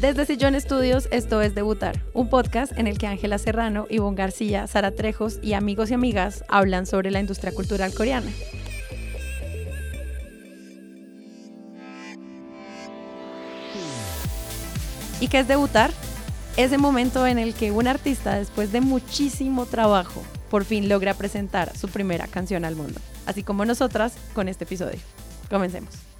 Desde Sillón Estudios, esto es Debutar, un podcast en el que Ángela Serrano, Ivonne García, Sara Trejos y amigos y amigas hablan sobre la industria cultural coreana. ¿Y qué es debutar? Ese momento en el que un artista, después de muchísimo trabajo, por fin logra presentar su primera canción al mundo, así como nosotras con este episodio. Comencemos.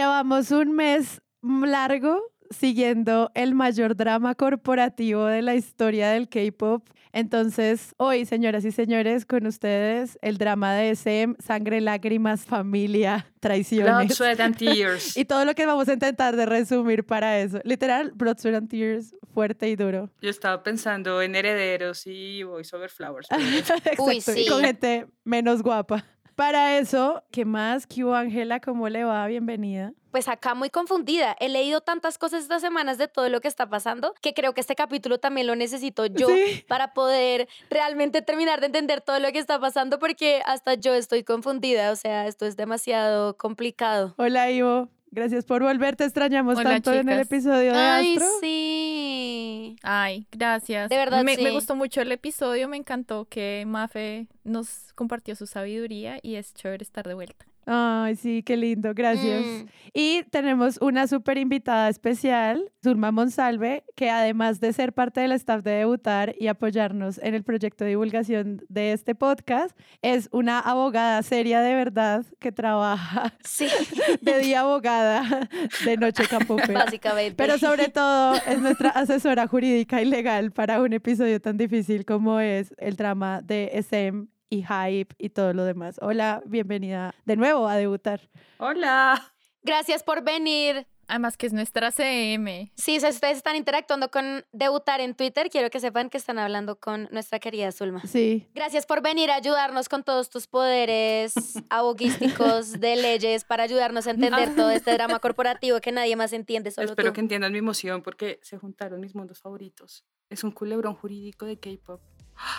Llevamos un mes largo siguiendo el mayor drama corporativo de la historia del K-pop. Entonces, hoy, señoras y señores, con ustedes el drama de SM, sangre, lágrimas, familia, traiciones. Blood, sweat and tears. y todo lo que vamos a intentar de resumir para eso. Literal, Blood, sweat and tears, fuerte y duro. Yo estaba pensando en herederos y Voice Over Flowers. Exacto, Uy, y sí. con gente menos guapa. Para eso, ¿qué más? ¿Qué Ángela? ¿Cómo le va? Bienvenida. Pues acá muy confundida. He leído tantas cosas estas semanas de todo lo que está pasando que creo que este capítulo también lo necesito yo Sí. para poder realmente terminar de entender todo lo que está pasando porque hasta yo estoy confundida. O sea, esto es demasiado complicado. Hola, Ivo. Gracias por volver. Te extrañamos Hola, tanto en el episodio de Ay, Astro. sí. Ay, gracias. De verdad, me, me sí. gustó mucho el episodio, me encantó que Mafe nos compartió su sabiduría y es chévere estar de vuelta. Ay, sí, qué lindo. Gracias. Mm. Y tenemos una súper invitada especial, Zulma Monsalve, que además de ser parte del staff de Debutar y apoyarnos en el proyecto de divulgación de este podcast, es una abogada seria de verdad que trabaja Sí, de día abogada, de noche campo Pe. básicamente. Pero sobre todo es nuestra asesora jurídica y legal para un episodio tan difícil como es el drama de SM y Hype y todo lo demás. Hola, bienvenida de nuevo a debutar. Hola. Gracias por venir. Además que es nuestra CM. Sí, si ustedes están interactuando con Debutar en Twitter, quiero que sepan que están hablando con nuestra querida Zulma. Sí, Gracias por venir a ayudarnos con todos tus poderes aboguísticos de leyes para ayudarnos a entender todo este drama corporativo que nadie más entiende, solo Espero tú. que entiendan mi emoción porque se juntaron mis mundos favoritos. Es un culebrón jurídico de K-pop.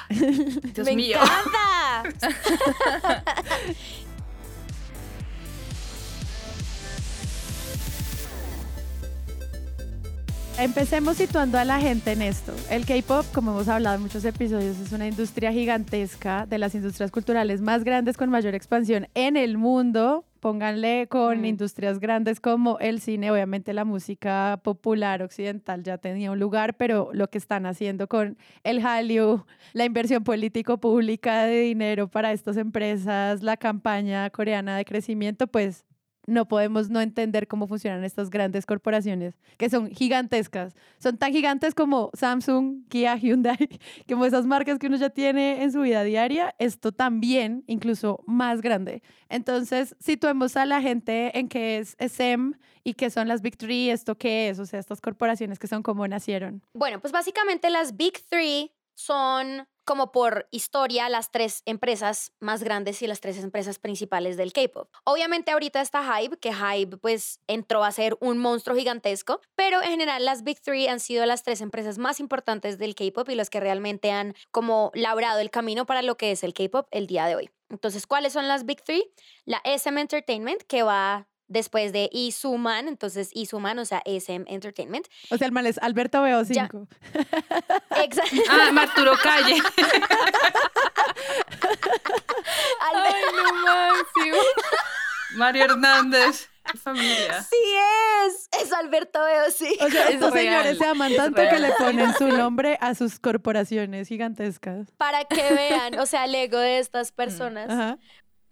Dios ¡Me mío. encanta! Empecemos situando a la gente en esto. El K-pop, como hemos hablado en muchos episodios, es una industria gigantesca de las industrias culturales más grandes con mayor expansión en el mundo. Pónganle con Mm. industrias grandes como el cine, obviamente la música popular occidental ya tenía un lugar, pero lo que están haciendo con el Hallyu, la inversión político-pública de dinero para estas empresas, la campaña coreana de crecimiento, pues no podemos no entender cómo funcionan estas grandes corporaciones que son gigantescas. Son tan gigantes como Samsung, Kia, Hyundai, como esas marcas que uno ya tiene en su vida diaria. Esto también, incluso más grande. Entonces, situemos a la gente en qué es SM y qué son las Big Three, esto qué es, o sea, estas corporaciones que son como nacieron. Bueno, pues básicamente las Big Three son como por historia las tres empresas más grandes y las tres empresas principales del K-pop. Obviamente ahorita está Hype, que Hype pues entró a ser un monstruo gigantesco, pero en general las Big Three han sido las tres empresas más importantes del K-pop y las que realmente han como labrado el camino para lo que es el K-pop el día de hoy. Entonces, ¿cuáles son las Big Three? La SM Entertainment, que va después de Isuman, entonces Isuman, o sea, SM Entertainment. O sea, el mal es Alberto Veo Ya. 5. Exacto. Ah, Marturo Calle. Ay, no máximo. Mario Hernández. Mi Familia. Sí es, es Alberto Veo, sí. O sea, Es estos real, señores se aman tanto que le ponen su nombre a sus corporaciones gigantescas. Para que vean, o sea, el ego de estas personas. Ajá.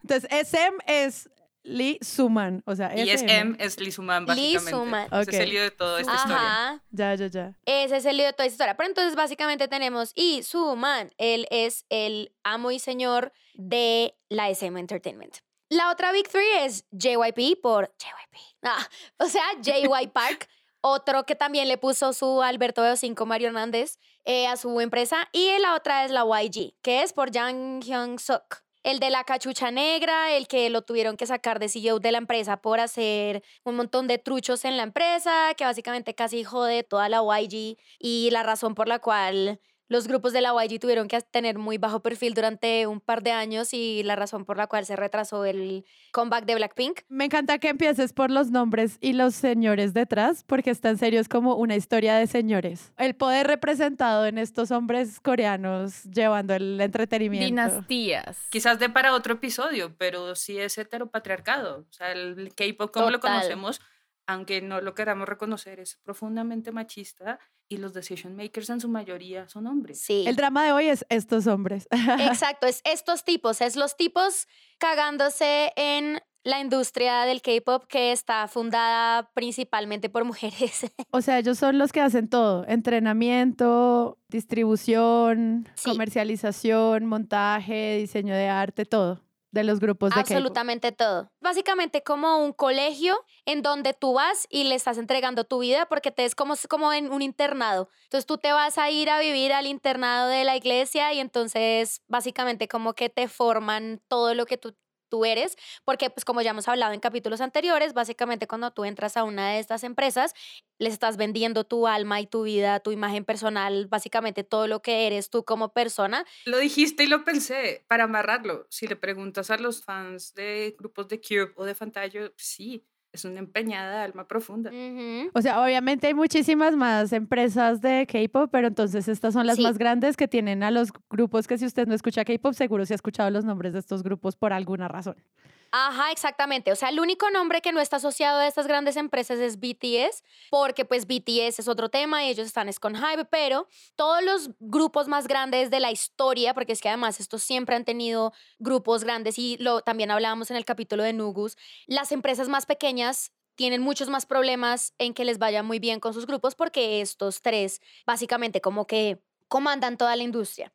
Entonces, SM es Lee Suman, o sea, Y SM. SM es Lee básicamente. Suman. Ese es el lío de toda esta historia. Ajá. Ya, ya, ya. Ese es el lío de toda esta historia. Pero entonces básicamente tenemos y Suman, él es el amo y señor de la SM Entertainment. La otra Big Three es JYP por JYP. Ah, o sea, JY Park, otro que también le puso su Alberto Veo 5 Mario Hernández eh, a su empresa. Y la otra es la YG, que es por Jang Hyun Suk. El de la cachucha negra, el que lo tuvieron que sacar de CEO de la empresa por hacer un montón de truchos en la empresa, que básicamente casi jode toda la YG y la razón por la cual los grupos de la YG tuvieron que tener muy bajo perfil durante un par de años y la razón por la cual se retrasó el comeback de Blackpink. Me encanta que empieces por los nombres y los señores detrás, porque está en serio es como una historia de señores. El poder representado en estos hombres coreanos llevando el entretenimiento. Dinastías. Quizás de para otro episodio, pero sí es heteropatriarcado. O sea, el K-pop como lo conocemos, aunque no lo queramos reconocer, es profundamente machista y los decision makers en su mayoría son hombres. Sí. El drama de hoy es estos hombres. Exacto, es estos tipos, es los tipos cagándose en la industria del K-pop que está fundada principalmente por mujeres. O sea, ellos son los que hacen todo, entrenamiento, distribución, Sí. comercialización, montaje, diseño de arte, todo de los grupos de K-pop. Absolutamente todo. Básicamente como un colegio en donde tú vas y le estás entregando tu vida porque te es como, como en un internado. Entonces tú te vas a ir a vivir al internado de la iglesia y entonces básicamente como que te forman todo lo que tú tú eres, porque pues como ya hemos hablado en capítulos anteriores, básicamente cuando tú entras a una de estas empresas, les estás vendiendo tu alma y tu vida, tu imagen personal, básicamente todo lo que eres tú como persona. Lo dijiste y lo pensé, para amarrarlo. Si le preguntas a los fans de grupos de Cube o de Fantayo, sí, es una empeñada alma profunda. O sea, obviamente hay muchísimas más empresas de K-pop, pero entonces estas son las Sí. más grandes que tienen a los grupos que si usted no escucha K-pop, seguro se ha escuchado los nombres de estos grupos por alguna razón. Ajá, exactamente. O sea, el único nombre que no está asociado a estas grandes empresas es BTS, porque pues BTS es otro tema y ellos están es con Hype, pero todos los grupos más grandes de la historia, porque es que además estos siempre han tenido grupos grandes y lo también hablábamos en el capítulo de Nugus, las empresas más pequeñas tienen muchos más problemas en que les vaya muy bien con sus grupos porque estos tres básicamente como que comandan toda la industria.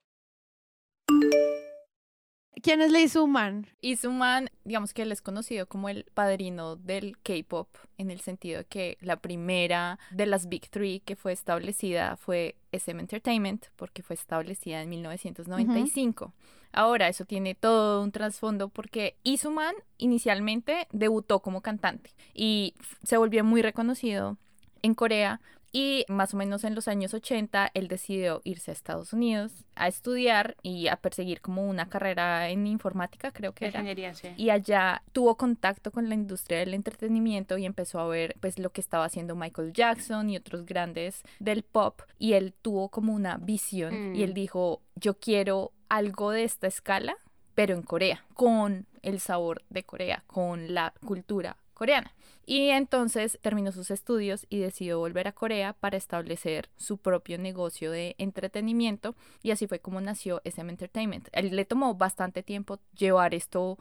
¿Quién es Lee Suman? Y Suman, digamos que él es conocido como el padrino del K-pop, en el sentido de que la primera de las Big Three que fue establecida fue SM Entertainment, porque fue establecida en 1995. Ahora, eso tiene todo un trasfondo porque Isuman inicialmente debutó como cantante y se volvió muy reconocido en Corea y más o menos en los años 80 él decidió irse a Estados Unidos a estudiar y a perseguir como una carrera en informática, creo que era. Ingeniería, sí. Y allá tuvo contacto con la industria del entretenimiento y empezó a ver pues lo que estaba haciendo Michael Jackson y otros grandes del pop y él tuvo como una visión y él Mm. dijo, yo quiero algo de esta escala, pero en Corea, con el sabor de Corea, con la cultura coreana. Y entonces terminó sus estudios y decidió volver a Corea para establecer su propio negocio de entretenimiento y así fue como nació SM Entertainment. Él le tomó bastante tiempo llevar esto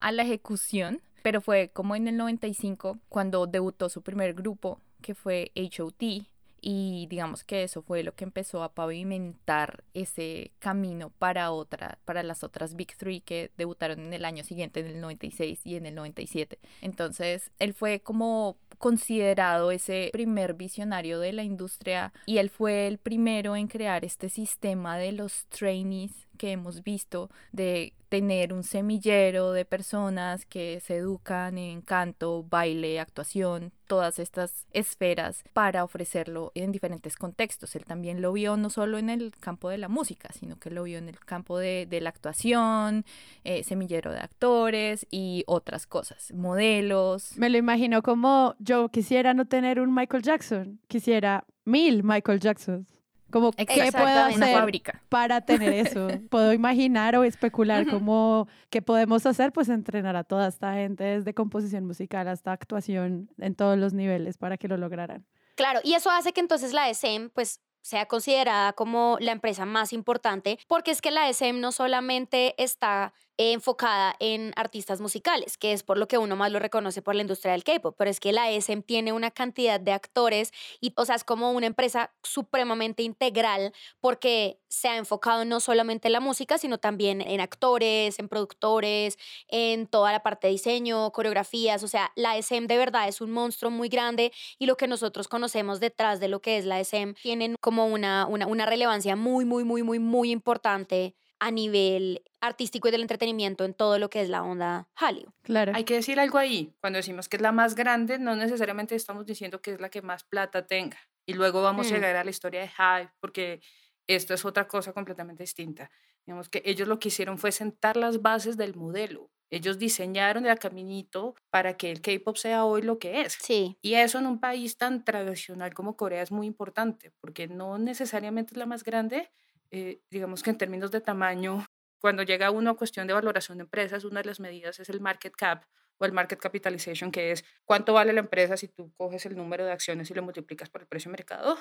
a la ejecución, pero fue como en el 95 cuando debutó su primer grupo, que fue HOT, y digamos que eso fue lo que empezó a pavimentar ese camino para otra, para las otras Big Three que debutaron en el año siguiente, en el 96 y en el 97. Entonces, él fue como considerado ese primer visionario de la industria y él fue el primero en crear este sistema de los trainees que hemos visto de tener un semillero de personas que se educan en canto, baile, actuación, todas estas esferas para ofrecerlo en diferentes contextos. Él también lo vio no solo en el campo de la música, sino que lo vio en el campo de, la actuación, eh, semillero de actores y otras cosas, modelos. Me lo imagino como yo quisiera no tener un Michael Jackson, quisiera mil Michael Jacksons. Como, ¿qué puedo hacer fábrica. para tener eso? Puedo imaginar o especular como qué podemos hacer, pues entrenar a toda esta gente desde composición musical hasta actuación en todos los niveles para que lo lograran. Claro, y eso hace que entonces la SM pues sea considerada como la empresa más importante, porque es que la SM no solamente está enfocada en artistas musicales, que es por lo que uno más lo reconoce por la industria del K-pop, pero es que la SM tiene una cantidad de actores y, o sea, es como una empresa supremamente integral porque se ha enfocado no solamente en la música, sino también en actores, en productores, en toda la parte de diseño, coreografías, o sea, la SM de verdad es un monstruo muy grande y lo que nosotros conocemos detrás de lo que es la SM tienen como una, una, una relevancia muy, muy, muy, muy, muy importante a nivel artístico y del entretenimiento en todo lo que es la onda Hallyu. Claro. Hay que decir algo ahí. Cuando decimos que es la más grande, no necesariamente estamos diciendo que es la que más plata tenga. Y luego vamos a Mm. llegar a la historia de Hype, porque Esto es otra cosa completamente distinta. Digamos que ellos lo que hicieron fue sentar las bases del modelo. Ellos diseñaron el caminito para que el K-pop sea hoy lo que es. Sí. Y eso en un país tan tradicional como Corea es muy importante, porque no necesariamente es la más grande. Eh, digamos que en términos de tamaño, cuando llega uno a cuestión de valoración de empresas, una de las medidas es el market cap o el market capitalization, que es cuánto vale la empresa si tú coges el número de acciones y lo multiplicas por el precio de mercado.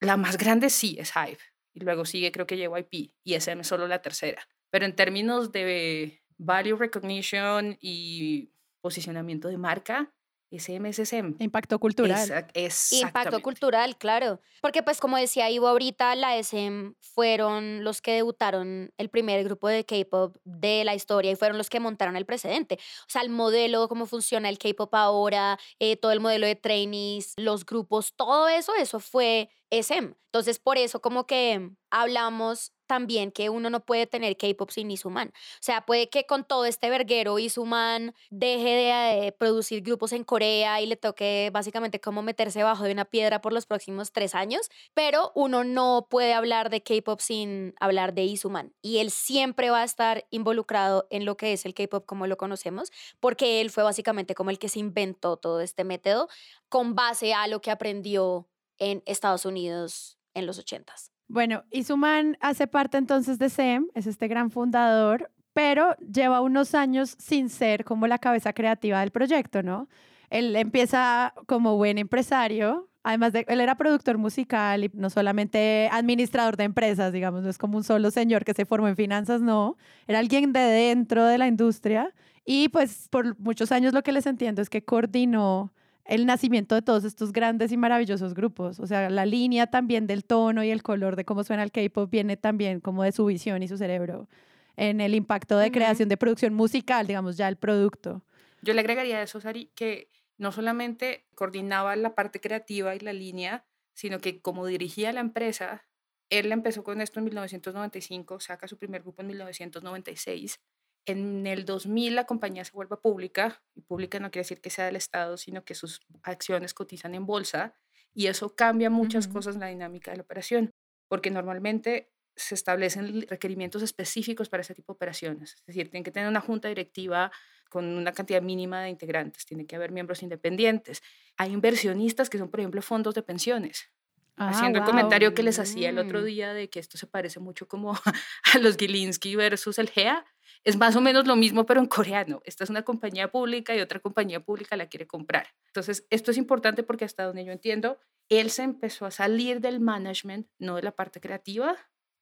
La más grande sí es Hive, y luego sigue creo que JYP, y SM es solo la tercera. Pero en términos de value recognition y posicionamiento de marca, SM es SM. Impacto cultural. Exact- Impacto cultural, claro. Porque pues como decía Ivo ahorita, la SM fueron los que debutaron el primer grupo de K-pop de la historia y fueron los que montaron el precedente. O sea, el modelo, cómo funciona el K-pop ahora, eh, todo el modelo de trainees, los grupos, todo eso, eso fue SM. Entonces, por eso como que hablamos también que uno no puede tener K-pop sin Isuman. O sea, puede que con todo este verguero Isuman deje de eh, producir grupos en Corea y le toque básicamente como meterse bajo de una piedra por los próximos tres años, pero uno no puede hablar de K-pop sin hablar de Isuman. Y él siempre va a estar involucrado en lo que es el K-pop como lo conocemos, porque él fue básicamente como el que se inventó todo este método con base a lo que aprendió en Estados Unidos en los ochentas. Bueno, Isuman hace parte entonces de SEM, es este gran fundador, pero lleva unos años sin ser como la cabeza creativa del proyecto, ¿no? Él empieza como buen empresario, además de, él era productor musical y no solamente administrador de empresas, digamos, no es como un solo señor que se formó en finanzas, no, era alguien de dentro de la industria y pues por muchos años lo que les entiendo es que coordinó el nacimiento de todos estos grandes y maravillosos grupos. O sea, la línea también del tono y el color de cómo suena el K-pop viene también como de su visión y su cerebro en el impacto de creación de producción musical, digamos, ya el producto. Yo le agregaría a eso, Sari, que no solamente coordinaba la parte creativa y la línea, sino que como dirigía la empresa, él empezó con esto en 1995, saca su primer grupo en 1996. En el 2000 la compañía se vuelve pública, y pública no quiere decir que sea del Estado, sino que sus acciones cotizan en bolsa, y eso cambia muchas cosas en la dinámica de la operación, porque normalmente se establecen requerimientos específicos para ese tipo de operaciones. Es decir, tienen que tener una junta directiva con una cantidad mínima de integrantes, tiene que haber miembros independientes. Hay inversionistas que son, por ejemplo, fondos de pensiones. Ah, Haciendo el wow. comentario que les hacía el otro día de que esto se parece mucho como a los Gilinski versus el GEA. Es más o menos lo mismo, pero en coreano. Esta es una compañía pública y otra compañía pública la quiere comprar. Entonces, esto es importante porque hasta donde yo entiendo, él se empezó a salir del management, no de la parte creativa,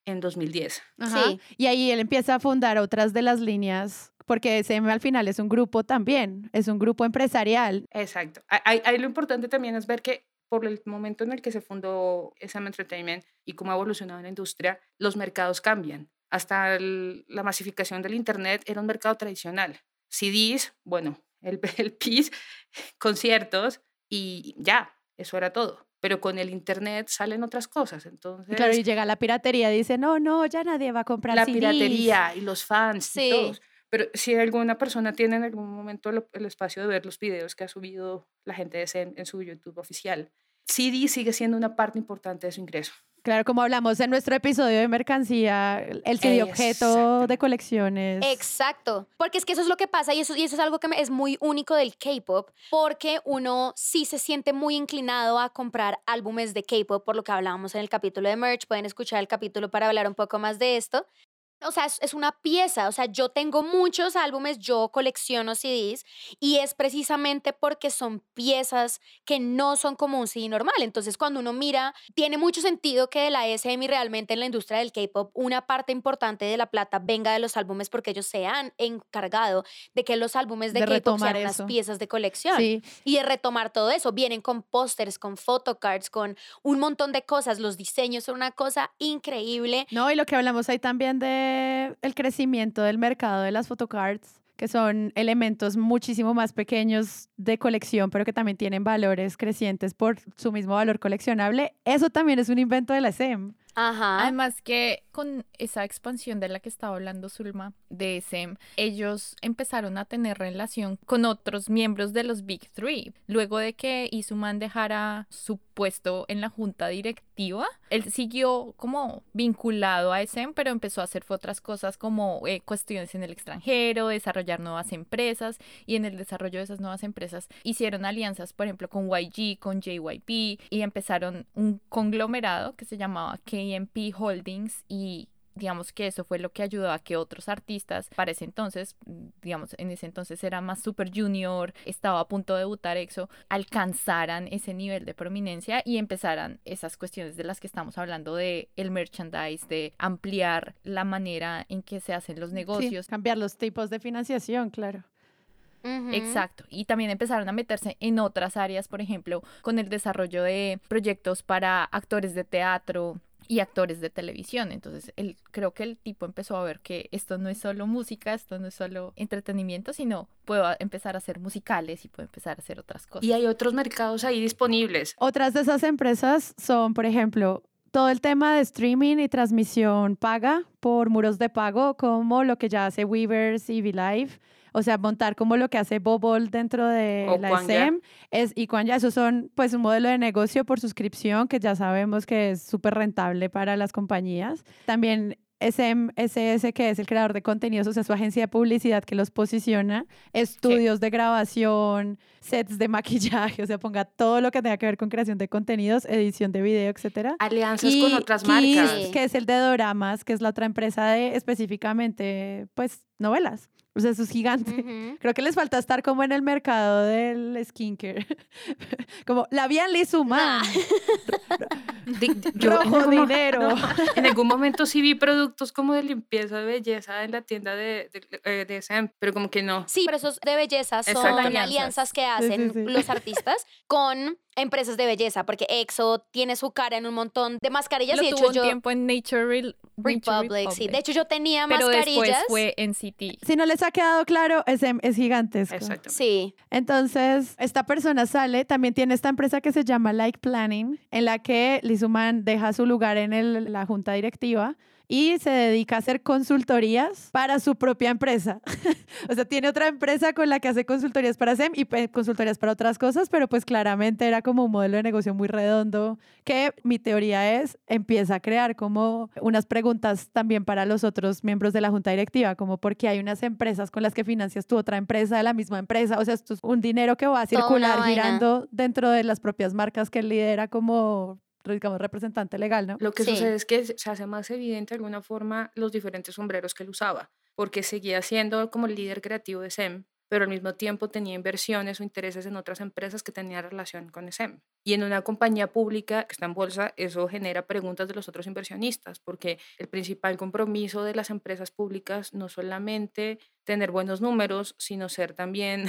en 2010. Ajá. Sí. Y ahí él empieza a fundar otras de las líneas, porque SM al final es un grupo también, es un grupo empresarial. Exacto. Ahí, ahí lo importante también es ver que por el momento en el que se fundó SM Entertainment y cómo ha evolucionado la industria, los mercados cambian. Hasta el- la masificación del Internet era un mercado tradicional. CDs, bueno, el, el PIS, conciertos y ya, eso era todo. Pero con el Internet salen otras cosas. Entonces, claro, y llega la piratería dice, no, no, ya nadie va a comprar la CDs". piratería y los fans Sí. y todos. Pero si alguna persona tiene en algún momento el espacio de ver los videos que ha subido la gente de Zen en su YouTube oficial, CD sigue siendo una parte importante de su ingreso. Claro, como hablamos en nuestro episodio de mercancía, el CD objeto de colecciones. Exacto, porque es que eso es lo que pasa y eso, y eso es algo que me- es muy único del K-pop, porque uno sí se siente muy inclinado a comprar álbumes de K-pop, por lo que hablábamos en el capítulo de merch, pueden escuchar el capítulo para hablar un poco más de esto. O sea, es, es una pieza, o sea, yo tengo muchos álbumes, yo colecciono CDs y es precisamente porque son piezas que no son como un CD normal. Entonces, cuando uno mira, tiene mucho sentido que de la SM realmente en la industria del K-pop una parte importante de la plata venga de los álbumes porque ellos se han encargado de que los álbumes de, De K-pop sean unas eso. piezas de colección Sí, y de retomar todo eso. Vienen con pósters, con photocards, con un montón de cosas. Los diseños son una cosa increíble. no, y lo que hablamos ahí también de el crecimiento del mercado de las photocards, que son elementos muchísimo más pequeños de colección, pero que también tienen valores crecientes por su mismo valor coleccionable. Eso también es un invento de la SEM. Ajá. Además que con esa expansión de la que estaba hablando Zulma de SEM, ellos empezaron a tener relación con otros miembros de los Big Three. Luego de que Isuman dejara su puesto en la junta directiva, él siguió como vinculado a SEM, pero empezó a hacer otras cosas como eh, cuestiones en el extranjero, desarrollar nuevas empresas y en el desarrollo de esas nuevas empresas hicieron alianzas, por ejemplo, con YG, con JYP y empezaron un conglomerado que se llamaba KMP Holdings y digamos que eso fue lo que ayudó a que otros artistas para ese entonces, digamos, en ese entonces era más super junior, estaba a punto de debutar EXO, alcanzaran ese nivel de prominencia y empezaran esas cuestiones de las que estamos hablando de el merchandise, de ampliar la manera en que se hacen los negocios. cambiar los tipos de financiación, claro. Exacto. Y también empezaron a meterse en otras áreas, por ejemplo, con el desarrollo de proyectos para actores de teatro, y actores de televisión. Entonces, él, creo que el tipo empezó a ver que esto no es solo música, esto no es solo entretenimiento, sino puedo empezar a hacer musicales y puedo empezar a hacer otras cosas. Y hay otros mercados ahí disponibles. Otras de esas empresas son, por ejemplo, todo el tema de streaming y transmisión paga por muros de pago, como lo que ya hace Weavers y VLive o sea, montar como lo que hace Bobol dentro de la SM es, y cuando ya esos son pues un modelo de negocio por suscripción que ya sabemos que es súper rentable para las compañías. También SM, que es el creador de contenidos, o sea, su agencia de publicidad que los posiciona, estudios de grabación, sets de maquillaje, o sea, ponga todo lo que tenga que ver con creación de contenidos, edición de video, etcétera. Alianzas con otras marcas. Que es el de Doramas, que es la otra empresa de específicamente, pues, novelas. O sea, eso es gigante. Creo que les falta estar como en el mercado del skincare. como la vía Lizuman. Rojo dinero. en algún momento sí vi productos como de limpieza de belleza en la tienda de, de, de SM, pero como que no. Sí, pero esos de belleza son alianzas. que hacen los artistas con empresas de belleza, porque EXO tiene su cara en un montón de mascarillas. Lo y de tuvo hecho un tiempo en Nature, Republic, sí. De hecho, yo tenía pero mascarillas. Después fue en City. Si no les ha quedado claro, es, es gigantesco. Exacto. Sí. Entonces, esta persona sale, también tiene esta empresa que se llama Like Planning, en la que Lizuman deja su lugar en el, la junta directiva y se dedica a hacer consultorías para su propia empresa. o sea, tiene otra empresa con la que hace consultorías para SEM y consultorías para otras cosas, pero pues claramente era como un modelo de negocio muy redondo que mi teoría es empieza a crear como unas preguntas también para los otros miembros de la junta directiva, como porque hay unas empresas con las que financias tu otra empresa de la misma empresa, o sea, esto es un dinero que va a circular girando dentro de las propias marcas que él lidera como digamos, representante legal, ¿no? Lo que sucede es que se hace más evidente de alguna forma los diferentes sombreros que él usaba, porque seguía siendo como el líder creativo de SEM, pero al mismo tiempo tenía inversiones o intereses en otras empresas que tenían relación con SEM. Y en una compañía pública que está en bolsa, eso genera preguntas de los otros inversionistas, porque el principal compromiso de las empresas públicas no solamente tener buenos números, sino ser también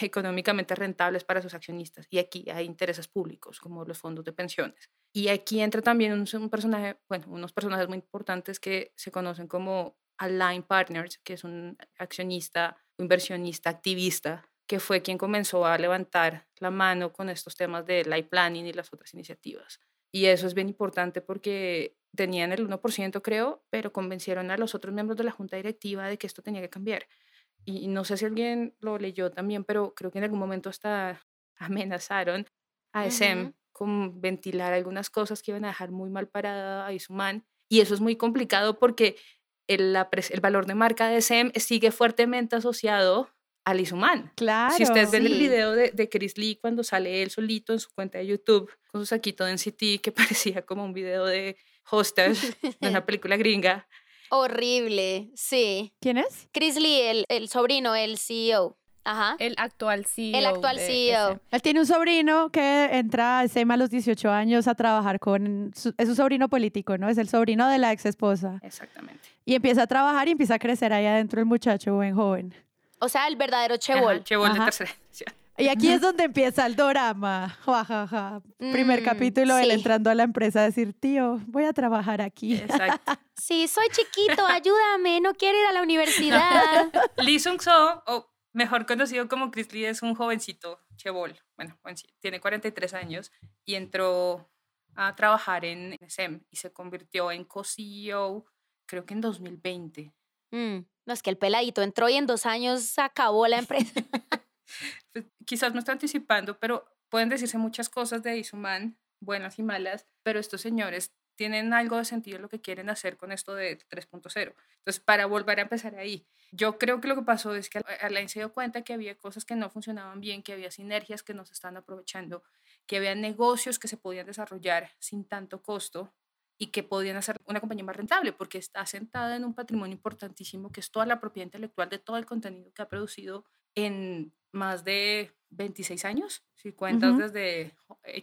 económicamente rentables para sus accionistas. Y aquí hay intereses públicos, como los fondos de pensiones. Y aquí entra también un, personaje, bueno, unos personajes muy importantes que se conocen como Align Partners, que es un accionista, inversionista, activista, que fue quien comenzó a levantar la mano con estos temas de life planning y las otras iniciativas. Y eso es bien importante porque tenían el 1%, creo, pero convencieron a los otros miembros de la junta directiva de que esto tenía que cambiar y no sé si alguien lo leyó también, pero creo que en algún momento hasta amenazaron a SM con ventilar algunas cosas que iban a dejar muy mal parada a Isuman. Y eso es muy complicado porque el, el valor de marca de SM sigue fuertemente asociado al Isuman. Claro. Si ustedes ven el video de, de, Chris Lee cuando sale él solito en su cuenta de YouTube con su saquito de NCT que parecía como un video de hostage de una película gringa, Horrible, sí. ¿Quién es? Chris Lee, el, el sobrino, el CEO. Ajá. El actual CEO. El actual CEO. Él tiene un sobrino que entra a SEMA a los 18 años a trabajar con... es un sobrino político, ¿no? Es el sobrino de la ex esposa. Exactamente. Y empieza a trabajar y empieza a crecer ahí adentro el muchacho buen joven. O sea, el verdadero Chebol. Chebol de tercera y aquí es donde empieza el drama. Primer mm, capítulo, él entrando a la empresa a decir, tío, voy a trabajar aquí. Exacto. sí, soy chiquito, ayúdame, no quiero ir a la universidad. Lee Sung So, o mejor conocido como Chris Lee, es un jovencito, chebol. Bueno, tiene 43 años y entró a trabajar en SEM y se convirtió en co-CEO, creo que en 2020. Mm, no, es que el peladito entró y en dos años acabó la empresa. Pues, quizás me estoy anticipando, pero pueden decirse muchas cosas de Isuman, buenas y malas, pero estos señores tienen algo de sentido lo que quieren hacer con esto de 3.0. Entonces, para volver a empezar ahí, yo creo que lo que pasó es que Alain se dio cuenta que había cosas que no funcionaban bien, que había sinergias que no se están aprovechando, que había negocios que se podían desarrollar sin tanto costo y que podían hacer una compañía más rentable, porque está sentada en un patrimonio importantísimo que es toda la propiedad intelectual de todo el contenido que ha producido en más de 26 años, si cuentas desde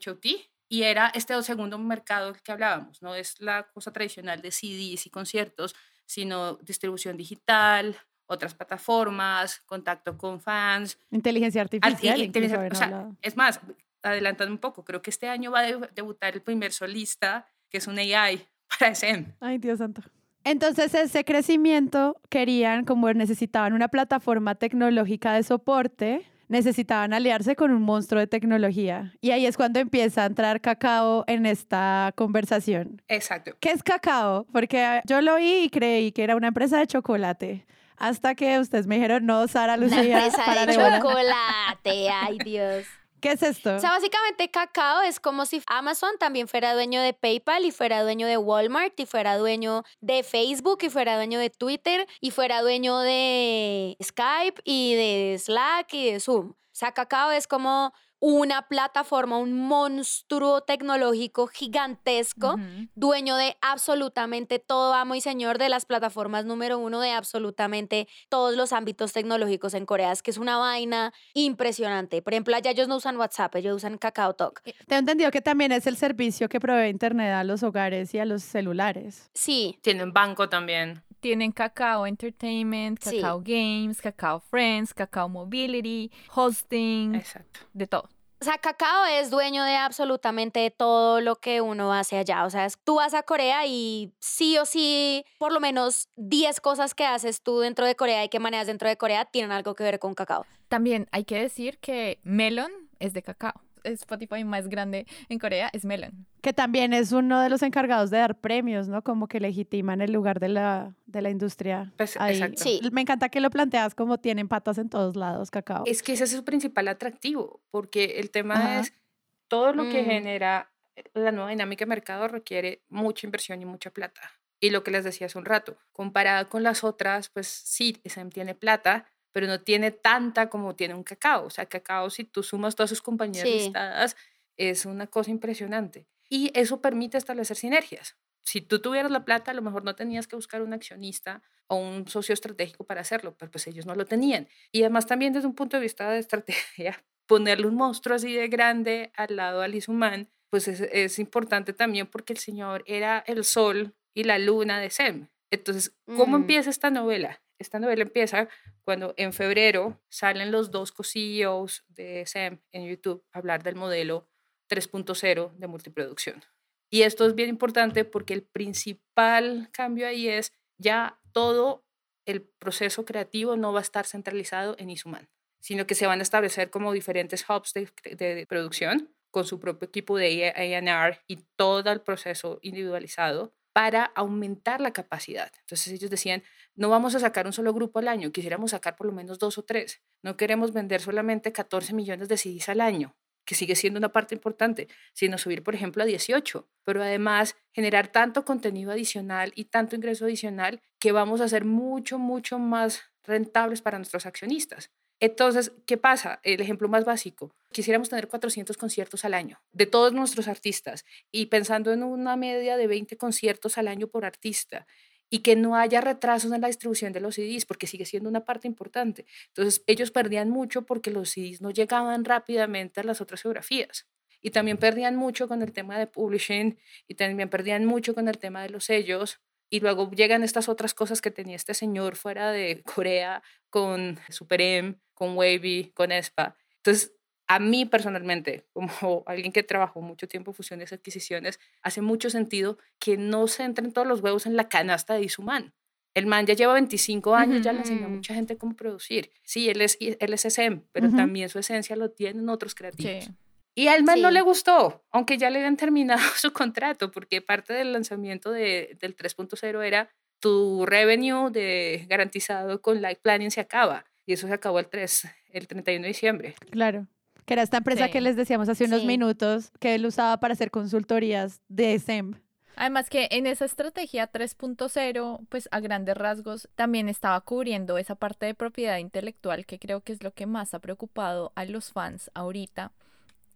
HOT, y era este segundo mercado que hablábamos, no es la cosa tradicional de CDs y conciertos, sino distribución digital, otras plataformas, contacto con fans. Inteligencia artificial. es más, adelantando un poco, creo que este año va a debutar el primer solista, que es un AI para SM. Ay, Dios santo. Entonces, ese crecimiento querían, como necesitaban una plataforma tecnológica de soporte, necesitaban aliarse con un monstruo de tecnología. Y ahí es cuando empieza a entrar Cacao en esta conversación. Exacto. ¿Qué es Cacao? Porque yo lo oí y creí que era una empresa de chocolate. Hasta que ustedes me dijeron, no, Sara Lucía. Una empresa de chocolate, ay Dios. ¿Qué es esto? O sea, básicamente Cacao es como si Amazon también fuera dueño de PayPal y fuera dueño de Walmart y fuera dueño de Facebook y fuera dueño de Twitter y fuera dueño de Skype y de Slack y de Zoom. O sea, Cacao es como una plataforma, un monstruo tecnológico gigantesco, dueño de absolutamente todo, amo y señor de las plataformas número uno de absolutamente todos los ámbitos tecnológicos en Corea. Es que es una vaina impresionante. Por ejemplo, allá ellos no usan WhatsApp, ellos usan Kakao Talk. Eh, Te he entendido que también es el servicio que provee Internet a los hogares y a los celulares. Sí. Tienen banco también tienen Kakao Entertainment, Kakao Games, Kakao Friends, Kakao Mobility, hosting, Exacto. de todo. O sea, Kakao es dueño de absolutamente todo lo que uno hace allá. O sea, tú vas a Corea y sí o sí, por lo menos 10 cosas que haces tú dentro de Corea y que manejas dentro de Corea tienen algo que ver con Kakao. También hay que decir que Melon es de Kakao. Spotify más grande en Corea es Melon. Que también es uno de los encargados de dar premios, ¿no? Como que legitiman el lugar de la, de la industria. Pues, exacto. Sí. Me encanta que lo planteas como tienen patas en todos lados, cacao. Es que ese es su principal atractivo, porque el tema es todo lo que Mm. genera la nueva dinámica de mercado requiere mucha inversión y mucha plata. Y lo que les decía hace un rato, comparada con las otras, pues sí, SM tiene plata, pero no tiene tanta como tiene un cacao. O sea, cacao, si tú sumas todas sus compañías Sí. listadas, es una cosa impresionante. Y eso permite establecer sinergias. Si tú tuvieras la plata, a lo mejor no tenías que buscar un accionista o un socio estratégico para hacerlo, pero pues ellos no lo tenían. Y además también desde un punto de vista de estrategia, ponerle un monstruo así de grande al lado al Isuman, pues es, es importante también porque el señor era el sol y la luna de Sem. Entonces, ¿cómo Mm. empieza esta novela? Esta novela empieza cuando en febrero salen los dos co-CEOs de SEM en YouTube a hablar del modelo 3.0 de multiproducción. Y esto es bien importante porque el principal cambio ahí es ya todo el proceso creativo no va a estar centralizado en Isuman, sino que se van a establecer como diferentes hubs de, producción con su propio equipo de A&R y todo el proceso individualizado para aumentar la capacidad. Entonces ellos decían, no vamos a sacar un solo grupo al año, quisiéramos sacar por lo menos dos o tres. No queremos vender solamente 14 millones de CDs al año, que sigue siendo una parte importante, sino subir, por ejemplo, a 18, pero además generar tanto contenido adicional y tanto ingreso adicional que vamos a ser mucho, mucho más rentables para nuestros accionistas. Entonces, ¿qué pasa? El ejemplo más básico. Quisiéramos tener 400 conciertos al año de todos nuestros artistas y pensando en una media de 20 conciertos al año por artista y que no haya retrasos en la distribución de los CDs porque sigue siendo una parte importante. Entonces, ellos perdían mucho porque los CDs no llegaban rápidamente a las otras geografías. Y también perdían mucho con el tema de publishing y también perdían mucho con el tema de los sellos y luego llegan estas otras cosas que tenía este señor fuera de Corea con Super M, con Wavy, con ESPA. Entonces, a mí personalmente, como alguien que trabajó mucho tiempo en fusiones y adquisiciones, hace mucho sentido que no se entren todos los huevos en la canasta de Isuman. El man ya lleva 25 años, ya le enseñó a mucha gente cómo producir. Sí, él es, él es SM, pero Ujú. también su esencia lo tienen otros creativos. Sí. Y al man no le gustó, aunque ya le habían terminado su contrato, porque parte del lanzamiento de, del 3.0 era tu revenue de garantizado con Life Planning se acaba. Y eso se acabó el 3, el 31 de diciembre. Claro. Que era esta empresa que les decíamos hace unos Sí. minutos que él usaba para hacer consultorías de SEM. Además que en esa estrategia 3.0, pues a grandes rasgos también estaba cubriendo esa parte de propiedad intelectual que creo que es lo que más ha preocupado a los fans ahorita.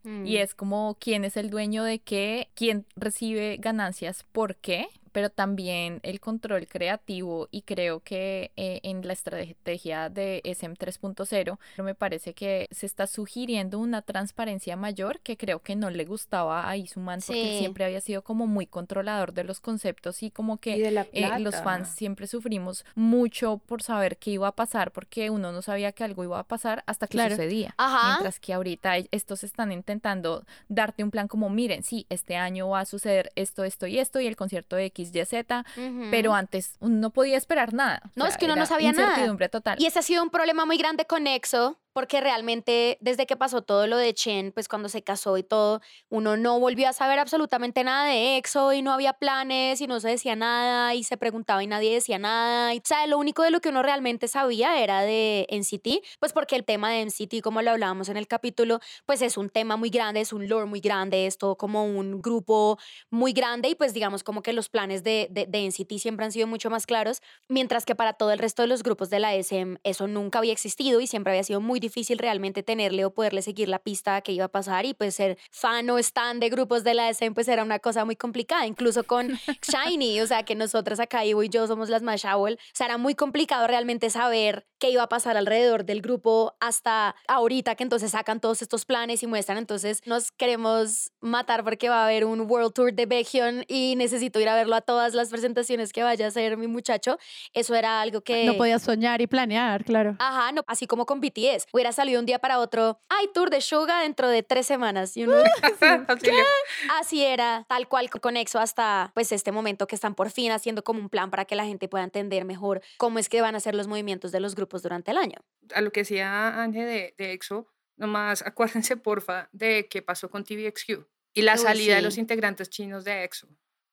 Mm. Y es como quién es el dueño de qué, quién recibe ganancias, por qué, pero también el control creativo y creo que eh, en la estrategia de SM 3.0 me parece que se está sugiriendo una transparencia mayor que creo que no le gustaba a Isuman porque Sí. siempre había sido como muy controlador de los conceptos y como que Y eh, los fans siempre sufrimos mucho por saber qué iba a pasar porque uno no sabía que algo iba a pasar hasta que Claro. sucedía. Ajá. Mientras que ahorita estos están intentando darte un plan como, miren, sí, este año va a suceder esto, esto y esto y el concierto de XYZ, Ujú. pero antes uno no podía esperar nada. O No, es que uno no sabía nada. Incertidumbre total. Y ese ha sido un problema muy grande con EXO, porque realmente desde que pasó todo lo de Chen, pues cuando se casó y todo, uno no volvió a saber absolutamente nada de EXO y no había planes y no se decía nada y se preguntaba y nadie decía nada. Y, o sea, lo único de lo que uno realmente sabía era de NCT, pues porque el tema de NCT, como lo hablábamos en el capítulo, pues es un tema muy grande, es un lore muy grande, es todo como un grupo muy grande y pues digamos como que los planes de, de, de NCT siempre han sido mucho más claros, mientras que para todo el resto de los grupos de la SM eso nunca había existido y siempre había sido muy difícil realmente tenerle o poderle seguir la pista que iba a pasar y pues ser fan o stan de grupos de la SM pues era una cosa muy complicada, incluso con Shiny, o sea que nosotras acá Ivo y yo somos las más o sea era muy complicado realmente saber qué iba a pasar alrededor del grupo hasta ahorita que entonces sacan todos estos planes y muestran, entonces nos queremos matar porque va a haber un World Tour de Baekhyun y necesito ir a verlo a todas las presentaciones que vaya a hacer mi muchacho. Eso era algo que... No podía soñar y planear, claro. Ajá, no, así como con BTS. Hubiera salido un día para otro, hay tour de Suga dentro de tres semanas. Y uno, Auxilio. así era, tal cual con EXO hasta pues este momento que están por fin haciendo como un plan para que la gente pueda entender mejor cómo es que van a ser los movimientos de los grupos durante el año. A lo que decía Ángel de, de EXO, nomás acuérdense porfa de qué pasó con TVXQ y la Uy, salida de los sí. integrantes chinos de EXO.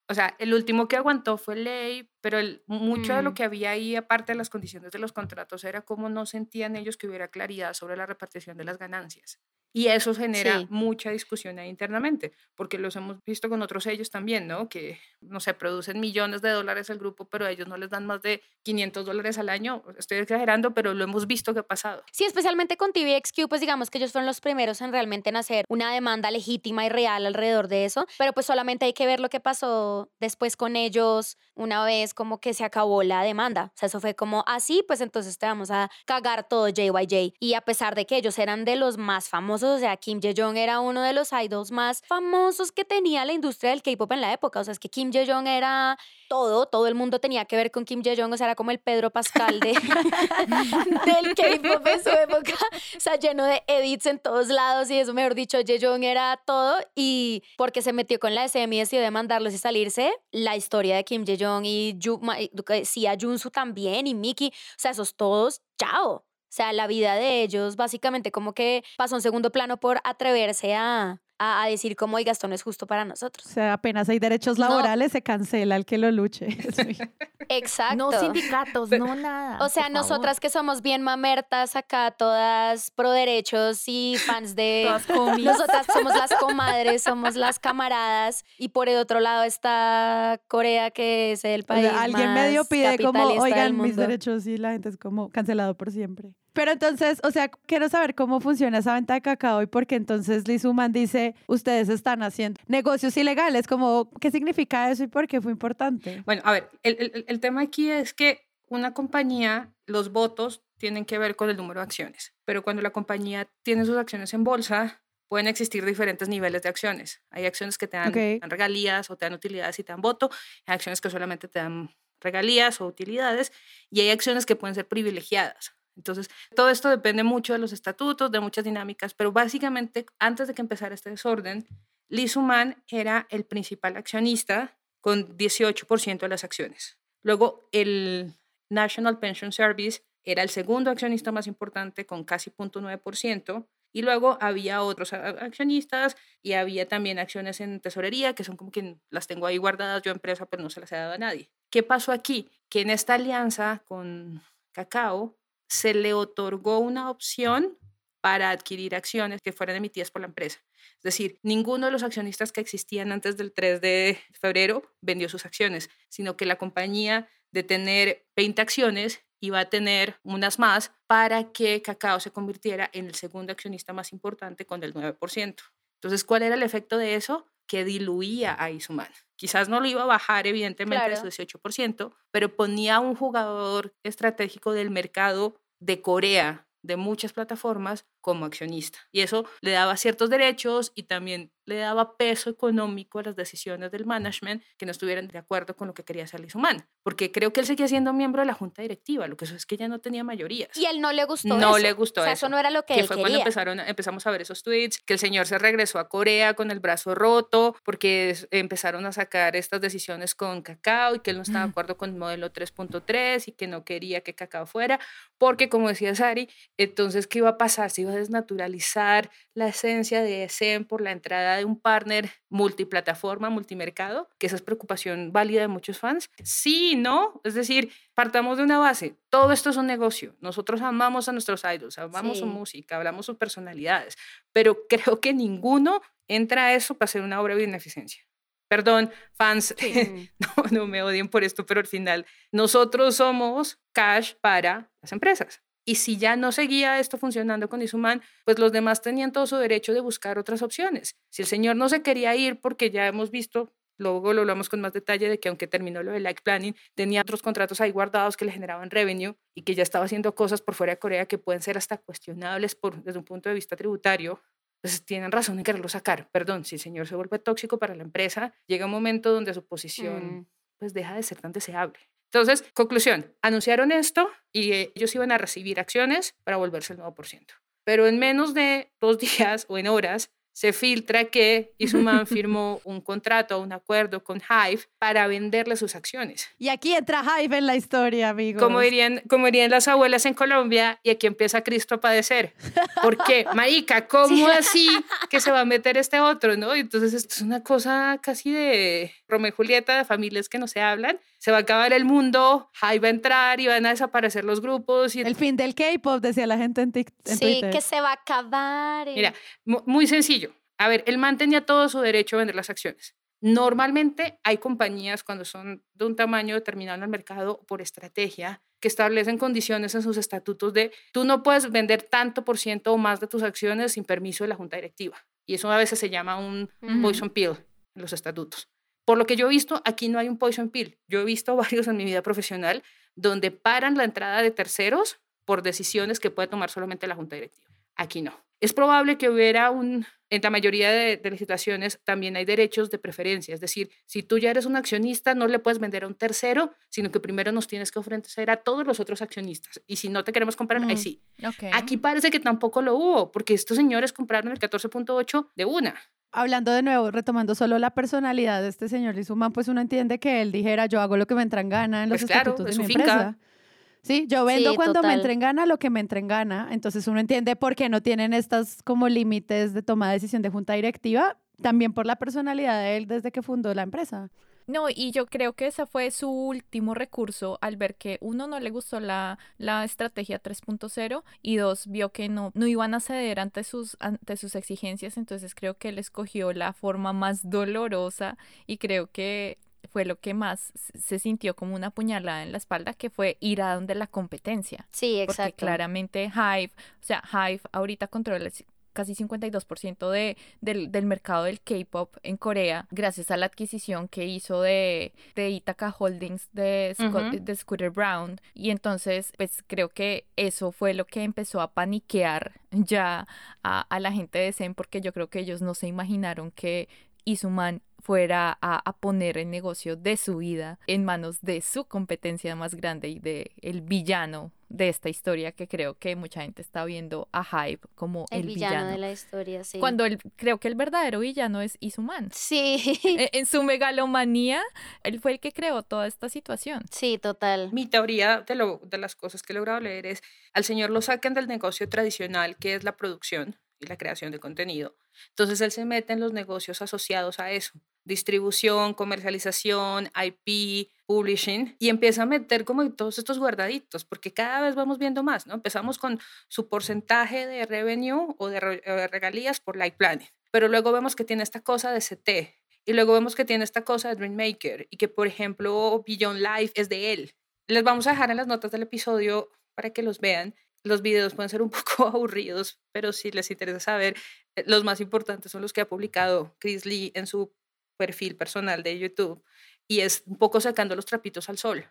O sea, el último que aguantó fue Lei, pero el- mucho de lo Mm. que había ahí, aparte de las condiciones de los contratos, era cómo no sentían ellos que hubiera claridad sobre la repartición de las ganancias. Y eso genera Sí. mucha discusión ahí internamente, porque los hemos visto con otros sellos también, ¿no? Que, no sé, producen millones de dólares el grupo, pero a ellos no les dan más de 500 dólares al año. Estoy exagerando, pero lo hemos visto que ha pasado. Sí, especialmente con TVXQ, pues digamos que ellos fueron los primeros en realmente en hacer una demanda legítima y real alrededor de eso, pero pues solamente hay que ver lo que pasó después con ellos una vez como que se acabó la demanda. O sea, eso fue como así, pues entonces te vamos a cagar todo JYJ. Y a pesar de que ellos eran de los más famosos, o sea, Kim Jae-jong era uno de los idols más famosos que tenía la industria del K-pop en la época. O sea, es que Kim Jae-jong era todo, todo el mundo tenía que ver con Kim Jae-jong, o sea, era como el Pedro Pascal de, del K-pop en su época, o sea, lleno de edits en todos lados y eso, mejor dicho, Jae-jong era todo y porque se metió con la SM y decidió demandarlos y salirse, la historia de Kim Jae-jong y Yu, Ma- y- que- sí, a Junsu también y Miki, o sea, esos todos, chao. O sea, la vida de ellos básicamente como que pasó en segundo plano por atreverse a, a, a decir como, oiga, esto no es justo para O nosotros. sea, apenas hay derechos No. laborales, se cancela el que lo luche. Exacto. No sindicatos, no nada. O sea, favor. nosotras que somos bien mamertas acá, todas pro derechos y fans de... Todas. Nosotras somos las comadres, somos las camaradas y por el otro lado está Corea que es el o país sea, alguien más medio pide como, oigan, mis mundo". derechos y la gente es como cancelado por siempre. Pero entonces, o sea, quiero saber cómo funciona esa venta de cacao y por qué entonces Liz Human dice, ustedes están haciendo negocios ilegales, como, ¿qué significa eso y por qué fue importante? Bueno, a ver, el, el- el tema aquí es que una compañía, los votos tienen que ver con el número de acciones, pero cuando la compañía tiene sus acciones en bolsa, pueden existir diferentes niveles de acciones. Hay acciones que te dan, dan regalías o te dan utilidades y te dan voto, hay acciones que solamente te dan regalías o utilidades y hay acciones que pueden ser privilegiadas. Entonces, todo esto depende mucho de los estatutos, de muchas dinámicas, pero básicamente, antes de que empezara este desorden, Liz Human era el principal accionista con 18% de las acciones. Luego, el National Pension Service era el segundo accionista más importante con casi 0.9% Y luego había otros accionistas y había también acciones en tesorería, que son como que las tengo ahí guardadas yo empresa, pero no se las he dado a nadie. ¿Qué pasó aquí? Que en esta alianza con Cacao se le otorgó una opción para adquirir acciones que fueran emitidas por la empresa. Es decir, ninguno de los accionistas que existían antes del 3 de febrero vendió sus acciones, sino que la compañía de tener 20 acciones iba a tener unas más para que Cacao se convirtiera en el segundo accionista más importante con el 9%. Entonces, ¿cuál era el efecto de eso? Que diluía a Isuman. Quizás no lo iba a bajar, evidentemente, a su 18%, pero ponía a un jugador estratégico del mercado de Corea de muchas plataformas como accionista. Y eso le daba ciertos derechos y también le daba peso económico a las decisiones del management que no estuvieran de acuerdo con lo que quería hacer Liz Human. Porque creo que él seguía siendo miembro de la junta directiva, lo que eso es que ya no tenía mayorías. Y él no le gustó No eso. le gustó o sea, eso. eso no era lo que, que él fue quería. cuando empezaron, empezamos a ver esos tweets, que el señor se regresó a Corea con el brazo roto, porque empezaron a sacar estas decisiones con Cacao y que él no estaba de acuerdo con el modelo 3.3 y que no quería que Cacao fuera, porque como decía Sari, entonces, ¿qué iba a pasar? Se iba a desnaturalizar la esencia de SEM por la entrada de un partner multiplataforma, multimercado, que esa es preocupación válida de muchos fans. Sí, ¿no? Es decir, partamos de una base, todo esto es un negocio. Nosotros amamos a nuestros idols, amamos su Sí. música, hablamos sus personalidades, pero creo que ninguno entra a eso para hacer una obra de beneficencia. Perdón, fans, no, no me odien por esto, pero al final nosotros somos cash para las empresas. Y si ya no seguía esto funcionando con Isuman, pues los demás tenían todo su derecho de buscar otras opciones. Si el señor no se quería ir porque ya hemos visto, luego lo hablamos con más detalle de que aunque terminó lo de Like Planning, tenía otros contratos ahí guardados que le generaban revenue y que ya estaba haciendo cosas por fuera de Corea que pueden ser hasta cuestionables por, desde un punto de vista tributario, pues tienen razón en quererlo sacar. Perdón, si el señor se vuelve tóxico para la empresa, llega un momento donde su posición Mm. pues deja de ser tan deseable. Entonces, conclusión, anunciaron esto y eh, ellos iban a recibir acciones para volverse el nuevo por ciento. Pero en menos de dos días o en horas se filtra que Isuman firmó un contrato, un acuerdo con Hive para venderle sus acciones. Y aquí entra Hive en la historia, amigos. Como dirían, como dirían las abuelas en Colombia, y aquí empieza Cristo a padecer. ¿Por qué? Marica, ¿cómo así que se va a meter este otro? ¿no? Y Entonces, esto es una cosa casi de Romeo y Julieta, de familias que no se hablan. Se va a acabar el mundo, Hive va a entrar y van a desaparecer los grupos. Y El fin del K-pop, decía la gente en, Tik- en Sí, Twitter. que se va a acabar. eh. Mira, mu- muy sencillo. A ver, él mantenía todo su derecho a vender las acciones. Normalmente hay compañías cuando son de un tamaño determinado en el mercado por estrategia que establecen condiciones en sus estatutos de tú no puedes vender tanto por ciento o más de tus acciones sin permiso de la junta directiva. Y eso a veces se llama un Ujú. poison pill en los estatutos. Por lo que yo he visto, aquí no hay un poison pill. Yo he visto varios en mi vida profesional donde paran la entrada de terceros por decisiones que puede tomar solamente la junta directiva. Aquí no. Es probable que hubiera un, en la mayoría de, de las situaciones también hay derechos de preferencia. Es decir, si tú ya eres un accionista, no le puedes vender a un tercero, sino que primero nos tienes que ofrecer a todos los otros accionistas. Y si no te queremos comprar, ahí Mm. sí. Ok. Aquí parece que tampoco lo hubo, porque estos señores compraron el 14.8 de una. Hablando de nuevo, retomando solo la personalidad de este señor Lizuman, pues uno entiende que él dijera, yo hago lo que me entra en gana en los Pues claro, estatutos es de su mi finca. Sí, yo vendo Sí, cuando me total. entra en gana lo que me entra en gana. Entonces uno entiende por qué no tienen estas como límites de toma de decisión de junta directiva, también por la personalidad de él desde que fundó la empresa. No, y yo creo que ese fue su último recurso al ver que uno no le gustó la, la estrategia 3.0 y dos vio que no, no iban a ceder ante sus, ante sus exigencias, entonces creo que él escogió la forma más dolorosa y creo que fue lo que más se sintió como una puñalada en la espalda, que fue ir a donde la competencia. Sí, Porque exacto. claramente Hive, o sea, Hive ahorita controla casi 52% de, del, del mercado del K-pop en Corea, gracias a la adquisición que hizo de, de Ithaca Holdings de, Sco- de Scooter Brown. Y entonces, pues creo que eso fue lo que empezó a paniquear ya a, a la gente de Zen, porque yo creo que ellos no se imaginaron que Isuman fuera a, a poner el negocio de su vida en manos de su competencia más grande y de el villano de esta historia que creo que mucha gente está viendo a Hype como el, el, villano, villano. de la historia, sí. Cuando el, creo que el verdadero villano es Isuman. Sí, E- en su megalomanía, él fue el que creó toda esta situación. sí, total. Mi teoría de, lo, de las cosas que he logrado leer es, al señor lo sacan del negocio tradicional, que es la producción, y la creación de contenido. Entonces él se mete en los negocios asociados a eso, distribución, comercialización, IP, publishing, y empieza a meter como todos estos guardaditos, porque cada vez vamos viendo más, ¿no? Empezamos con su porcentaje de revenue o de regalías por Light Planet, pero luego vemos que tiene esta cosa de CT, y luego vemos que tiene esta cosa de Dreammaker, y que, por ejemplo, Beyond Life es de él. Les vamos a dejar en las notas del episodio para que los vean. Los videos pueden ser un poco aburridos, pero si les interesa saber, eh, los más importantes son los que ha publicado Chris Lee en su perfil personal de YouTube y es un poco sacando los trapitos al sol.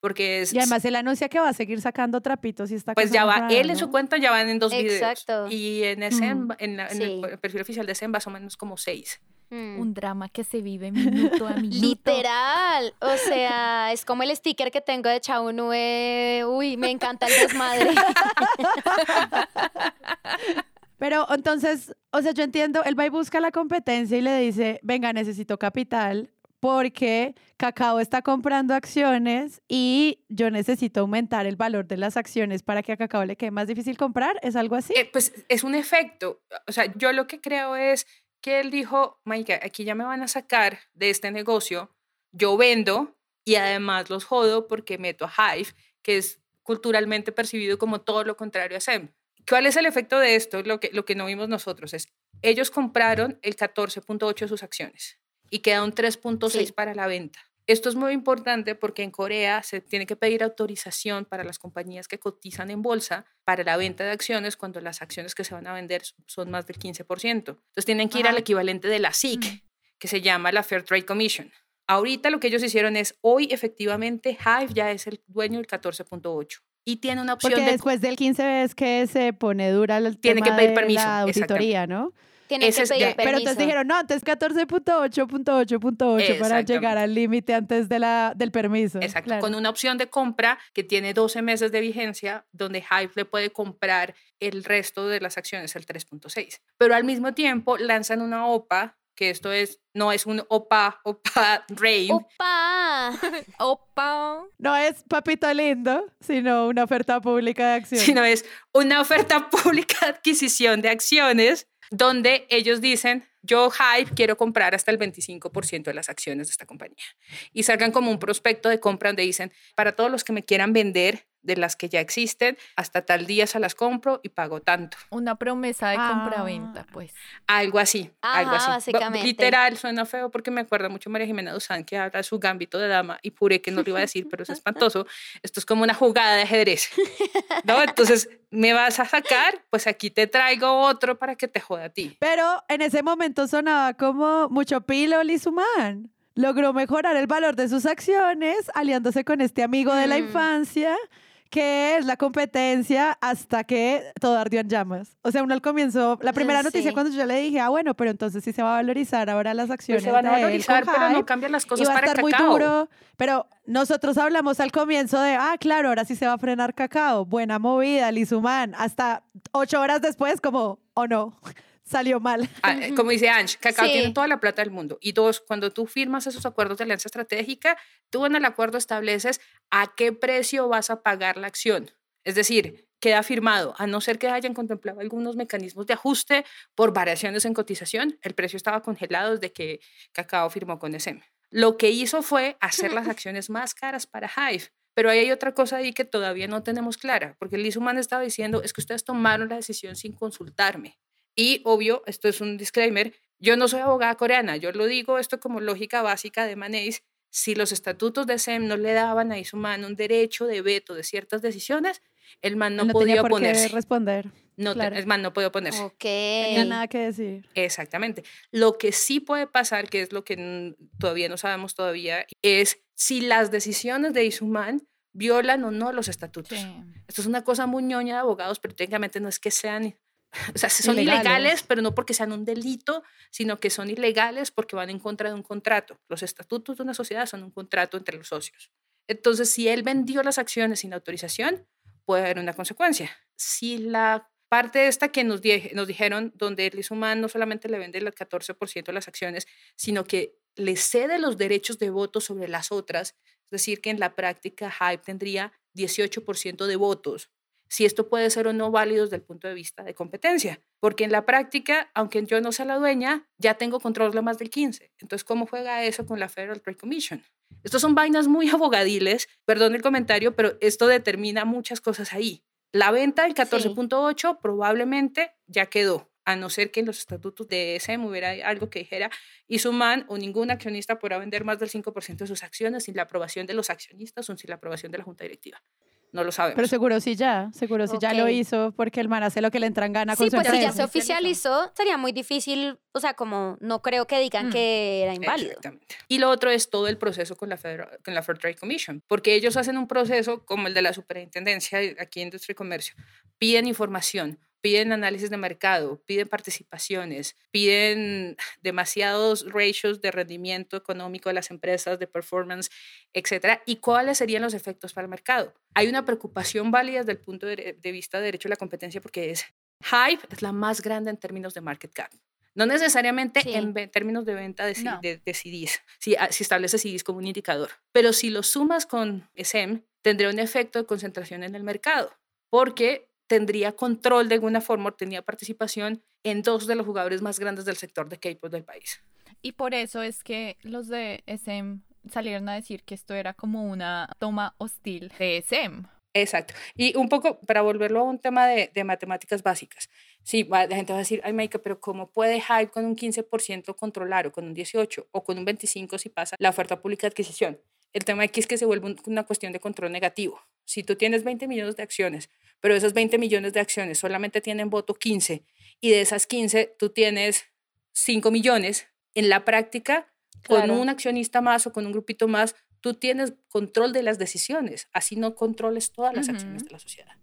Porque es, y además él anuncia que va a seguir sacando trapitos y está Pues ya va, él en su cuenta ya van en dos Exacto. videos. Y en, ese, en, el perfil oficial de ese más o menos como seis. Mm. Un drama que se vive minuto a minuto. Literal. O sea, es como el sticker que tengo de Chao Nue. Uy, me encanta el desmadre. Pero entonces, o sea, yo entiendo, él va y busca la competencia y le dice, venga, necesito capital porque Cacao está comprando acciones y yo necesito aumentar el valor de las acciones para que a Cacao le quede más difícil comprar. ¿Es algo así? Eh, pues es un efecto. O sea, yo lo que creo es que él dijo, Mike, aquí ya me van a sacar de este negocio, yo vendo y además los jodo porque meto a Hive, que es culturalmente percibido como todo lo contrario a SEM. ¿Cuál es el efecto de esto? Lo que, lo que no vimos nosotros es, ellos compraron el 14.8 de sus acciones y queda un 3.6 para la venta. Esto es muy importante porque en Corea se tiene que pedir autorización para las compañías que cotizan en bolsa para la venta de acciones cuando las acciones que se van a vender son más del 15%. Entonces tienen que ir al equivalente de la SIC, mm. que se llama la Fair Trade Commission. Ahorita lo que ellos hicieron es, hoy efectivamente Hive ya es el dueño del 14.8 y tiene una opción Porque después del 15 es que se pone dura el tiene que pedir permiso, la auditoría, ¿no? Tiene que pedir Pero entonces dijeron, no, antes 14.8.8.8 para llegar al límite antes de la, del permiso. Exacto, con una opción de compra que tiene 12 meses de vigencia, donde Hive le puede comprar el resto de las acciones, el 3.6. Pero al mismo tiempo lanzan una OPA que esto es, no es un opa, opa, rain. Opa, opa. No es papito lindo, sino una oferta pública de acciones. Sino es una oferta pública de adquisición de acciones donde ellos dicen, yo Hype quiero comprar hasta el 25% de las acciones de esta compañía. Y salgan como un prospecto de compra donde dicen, para todos los que me quieran vender de las que ya existen, hasta tal día se las compro y pago tanto. Una promesa de compra-venta, ah. pues. Algo así, algo así. Básicamente. Literal, suena feo porque me acuerda mucho María Jimena Duzán que habla de su gambito de dama y pure que no lo iba a decir, pero es espantoso. Esto es como una jugada de ajedrez, ¿no? Entonces, me vas a sacar, pues aquí te traigo otro para que te joda a ti. Pero en ese momento sonaba como mucho pilo Lizuman. Logró mejorar el valor de sus acciones aliándose con este amigo de la mm. infancia que es la competencia hasta que todo ardió en llamas. O sea, uno al comienzo, la primera noticia cuando yo le dije, ah, bueno, pero entonces sí se va a valorizar ahora las acciones. se van a valorizar, pero no cambian las cosas va a estar muy duro. Pero nosotros hablamos al comienzo de, ah, claro, ahora sí se va a frenar cacao. Buena movida, Lizuman. Hasta ocho horas después, como, o oh, no salió mal. Ah, eh, como dice Ange, Cacao tiene toda la plata del mundo. Y dos, cuando tú firmas esos acuerdos de alianza estratégica, tú en el acuerdo estableces a qué precio vas a pagar la acción. Es decir, queda firmado, a no ser que hayan contemplado algunos mecanismos de ajuste por variaciones en cotización, el precio estaba congelado desde que Cacao firmó con SM. Lo que hizo fue hacer las acciones más caras para Hive. Pero ahí hay otra cosa ahí que todavía no tenemos clara, porque Liz Human estaba diciendo, es que ustedes tomaron la decisión sin consultarme. Y obvio, esto es un disclaimer, yo no soy abogada coreana, yo lo digo esto como lógica básica de Manéis, si los estatutos de SEM no le daban a Isuman un derecho de veto de ciertas decisiones, el man no, podía oponerse. responder. No, El man no podía oponerse. Ok. No tenía nada que decir. Exactamente. Lo que sí puede pasar, que es lo que todavía no sabemos todavía, es si las decisiones de Isuman violan o no los estatutos. Esto es una cosa muy ñoña de abogados, pero técnicamente no es que sean o sea, son ilegales. pero no porque sean un delito, sino que son ilegales porque van en contra de un contrato. Los estatutos de una sociedad son un contrato entre los socios. Entonces, si él vendió las acciones sin autorización, puede haber una consecuencia. Si la parte esta que nos, nos dijeron, donde el Human no solamente le vende el 14% de las acciones, sino que le cede los derechos de voto sobre las otras, es decir, que en la práctica Hype tendría 18% de votos si esto puede ser o no válido desde el punto de vista de competencia. Porque en la práctica, aunque yo no sea la dueña, ya tengo control de más del 15. Entonces, ¿cómo juega eso con la Federal Trade Commission? Estos son vainas muy abogadiles, perdón el comentario, pero esto determina muchas cosas ahí. La venta del 14.8 probablemente ya quedó, a no ser que en los estatutos de ESM hubiera algo que dijera, y man o ningún accionista podrá vender más del 5% de sus acciones sin la aprobación de los accionistas o sin la aprobación de la junta directiva. No lo sabemos. Pero seguro sí ya, seguro sí ya lo hizo porque el man hace lo que le entran gana con sí, su pues si ya se oficializó, sería muy difícil, o sea, como no creo que digan mm. que era inválido. Exactamente. Y lo otro es todo el proceso con la, Federal, con la Fair Trade Commission, porque ellos hacen un proceso como el de la superintendencia aquí en Industria y Comercio. Piden información, piden análisis de mercado, piden participaciones, piden demasiados ratios de rendimiento económico de las empresas, de performance, etcétera, y cuáles serían los efectos para el mercado. Hay una preocupación válida desde el punto de, vista de derecho a la competencia porque es Hype es la más grande en términos de market cap. No necesariamente en términos de venta de, CDs, si, ah, si estableces CDs como un indicador, pero si lo sumas con SM, tendría un efecto de concentración en el mercado, porque tendría control de alguna forma, tenía participación en dos de los jugadores más grandes del sector de K-pop del país. Y por eso es que los de SM salieron a decir que esto era como una toma hostil de SM. Exacto. Y un poco para volverlo a un tema de, matemáticas básicas. Sí, la gente va a decir, ay, Maika, pero ¿cómo puede Hype con un 15% controlar o con un 18% o con un 25% si pasa la oferta pública de adquisición? El tema aquí es que se vuelve una cuestión de control negativo. Si tú tienes 20 millones de acciones, pero esas 20 millones de acciones solamente tienen voto 15 y de esas 15 tú tienes 5 millones, en la práctica, con un accionista más o con un grupito más, tú tienes control de las decisiones, así no controles todas las acciones de la sociedad.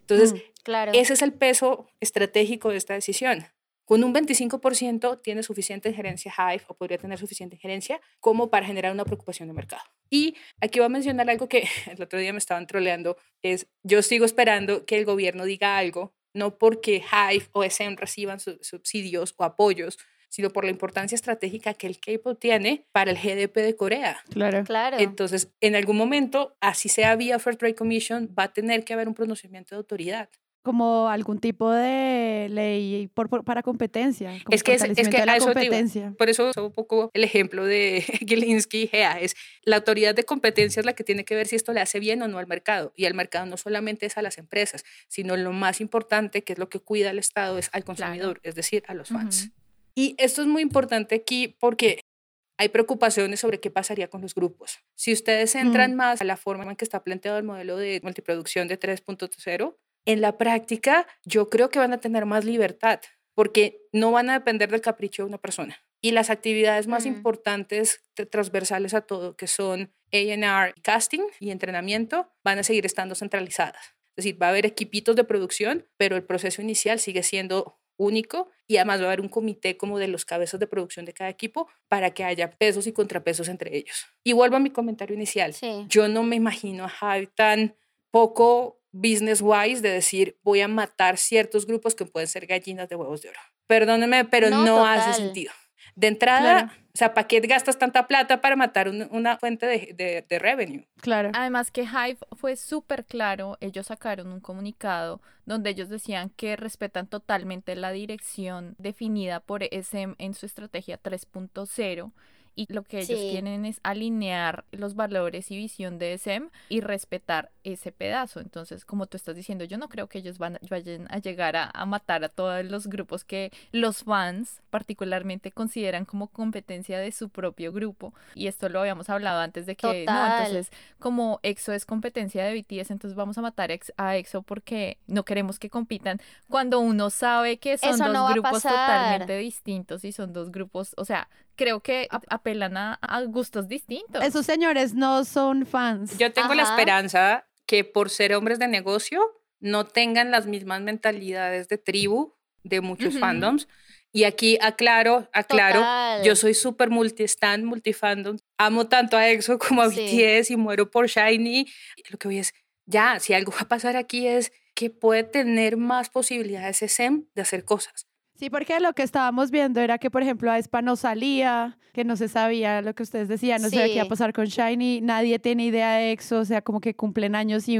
Entonces, mm, ese es el peso estratégico de esta decisión. Con un 25% tiene suficiente injerencia Hive o podría tener suficiente injerencia como para generar una preocupación de mercado. Y aquí voy a mencionar algo que el otro día me estaban troleando, es yo sigo esperando que el gobierno diga algo, no porque Hive o SM reciban subsidios o apoyos, sino por la importancia estratégica que el K-pop tiene para el GDP de Corea. Claro. claro. Entonces, en algún momento, así sea vía Fair Trade Commission, va a tener que haber un pronunciamiento de autoridad como algún tipo de ley por, para competencia. Es que, es, es que la competencia. por eso un poco el ejemplo de Gilinski Gea es la autoridad de competencia es la que tiene que ver si esto le hace bien o no al mercado. Y al mercado no solamente es a las empresas, sino lo más importante, que es lo que cuida el Estado, es al consumidor, es decir, a los fans. Y esto es muy importante aquí porque hay preocupaciones sobre qué pasaría con los grupos. Si ustedes entran mm. más a la forma en que está planteado el modelo de multiproducción de 3.0, en la práctica yo creo que van a tener más libertad porque no van a depender del capricho de una persona. Y las actividades más mm. importantes, transversales a todo, que son AR, casting y entrenamiento, van a seguir estando centralizadas. Es decir, va a haber equipitos de producción, pero el proceso inicial sigue siendo único y además va a haber un comité como de los cabezas de producción de cada equipo para que haya pesos y contrapesos entre ellos. Y vuelvo a mi comentario inicial. Yo no me imagino a Javi tan poco business wise de decir voy a matar ciertos grupos que pueden ser gallinas de huevos de oro. Perdóneme, pero no, hace sentido. De entrada, o sea, ¿para qué gastas tanta plata para matar una fuente de, de, revenue? Claro. Además que Hive fue súper claro, ellos sacaron un comunicado donde ellos decían que respetan totalmente la dirección definida por SM en su estrategia 3.0 y lo que ellos quieren es alinear los valores y visión de SM y respetar ese pedazo. Entonces, como tú estás diciendo, yo no creo que ellos van, vayan a llegar a, matar a todos los grupos que los fans particularmente consideran como competencia de su propio grupo. Y esto lo habíamos hablado antes de que, no, entonces, como EXO es competencia de BTS, entonces vamos a matar a EXO porque no queremos que compitan cuando uno sabe que son dos grupos totalmente distintos y son dos grupos, o sea, creo que apelan a, gustos distintos. Esos señores no son fans. Yo tengo la esperanza que por ser hombres de negocio no tengan las mismas mentalidades de tribu de muchos fandoms. Y aquí aclaro, aclaro, yo soy súper multi-stand, multi-fandom. Amo tanto a EXO como a BTS y muero por Shiny. Lo que voy es, ya, si algo va a pasar aquí es que puede tener más posibilidades SM de hacer cosas. Sí, porque lo que estábamos viendo era que, por ejemplo, a Espa no salía, que no se sabía lo que ustedes decían, no sabía qué iba a pasar con Shiny, nadie tiene idea de EXO, o sea, como que cumplen años y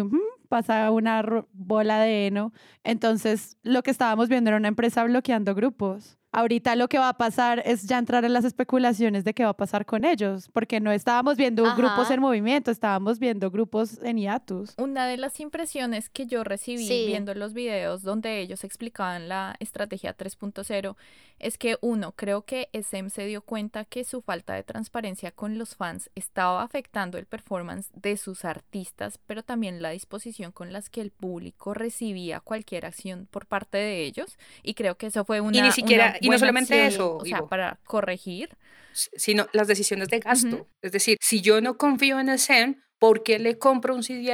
pasa una bola de heno. Entonces, lo que estábamos viendo era una empresa bloqueando grupos. Ahorita lo que va a pasar es ya entrar en las especulaciones de qué va a pasar con ellos, porque no estábamos viendo grupos en movimiento, estábamos viendo grupos en hiatus. Una de las impresiones que yo recibí viendo los videos donde ellos explicaban la estrategia 3.0 es que uno, creo que SM se dio cuenta que su falta de transparencia con los fans estaba afectando el performance de sus artistas, pero también la disposición con las que el público recibía cualquier acción por parte de ellos. Y creo que eso fue una. Y ni siquiera, y no solamente eso, o sea, para corregir. Sino las decisiones de gasto. Es decir, si yo no confío en SM, ¿por qué le compro un CD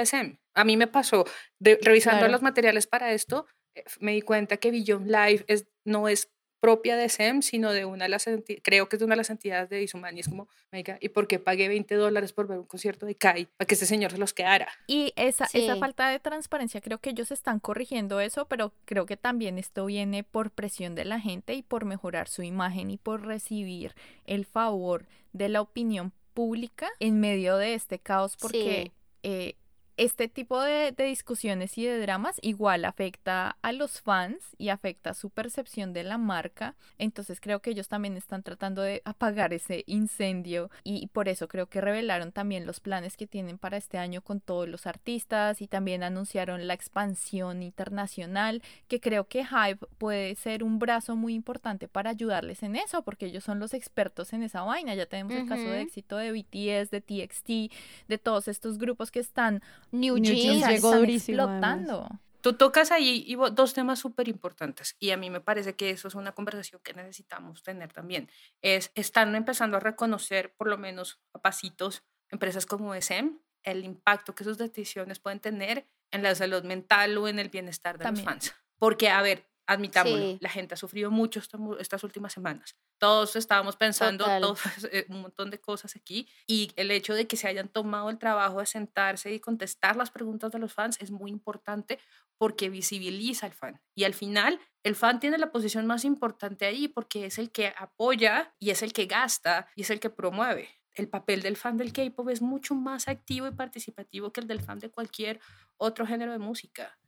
a mí me pasó, revisando los materiales para esto, eh, me di cuenta que Beyond Live es, no es propia de SEM, sino de una de las creo que es de una de las entidades de Isumani. Es como, ¿y por qué pagué 20 dólares por ver un concierto de Kai para que este señor se los quedara? Y esa, esa falta de transparencia, creo que ellos están corrigiendo eso, pero creo que también esto viene por presión de la gente y por mejorar su imagen y por recibir el favor de la opinión pública en medio de este caos, porque eh, este tipo de, discusiones y de dramas igual afecta a los fans y afecta su percepción de la marca. Entonces creo que ellos también están tratando de apagar ese incendio y por eso creo que revelaron también los planes que tienen para este año con todos los artistas y también anunciaron la expansión internacional que creo que Hype puede ser un brazo muy importante para ayudarles en eso porque ellos son los expertos en esa vaina. Ya tenemos el caso de éxito de BTS, de TXT, de todos estos grupos que están New, Jeans, llegó durísimo. Explotando. Tú tocas ahí dos temas súper importantes y a mí me parece que eso es una conversación que necesitamos tener también. Es, están empezando a reconocer, por lo menos a pasitos, empresas como SM, el impacto que sus decisiones pueden tener en la salud mental o en el bienestar de los fans. Porque, a ver, admitámoslo, la gente ha sufrido mucho estas últimas semanas. Todos estábamos pensando eh, un montón de cosas aquí y el hecho de que se hayan tomado el trabajo de sentarse y contestar las preguntas de los fans es muy importante porque visibiliza al fan. Y al final, el fan tiene la posición más importante ahí porque es el que apoya y es el que gasta y es el que promueve. El papel del fan del K-pop es mucho más activo y participativo que el del fan de cualquier otro género de música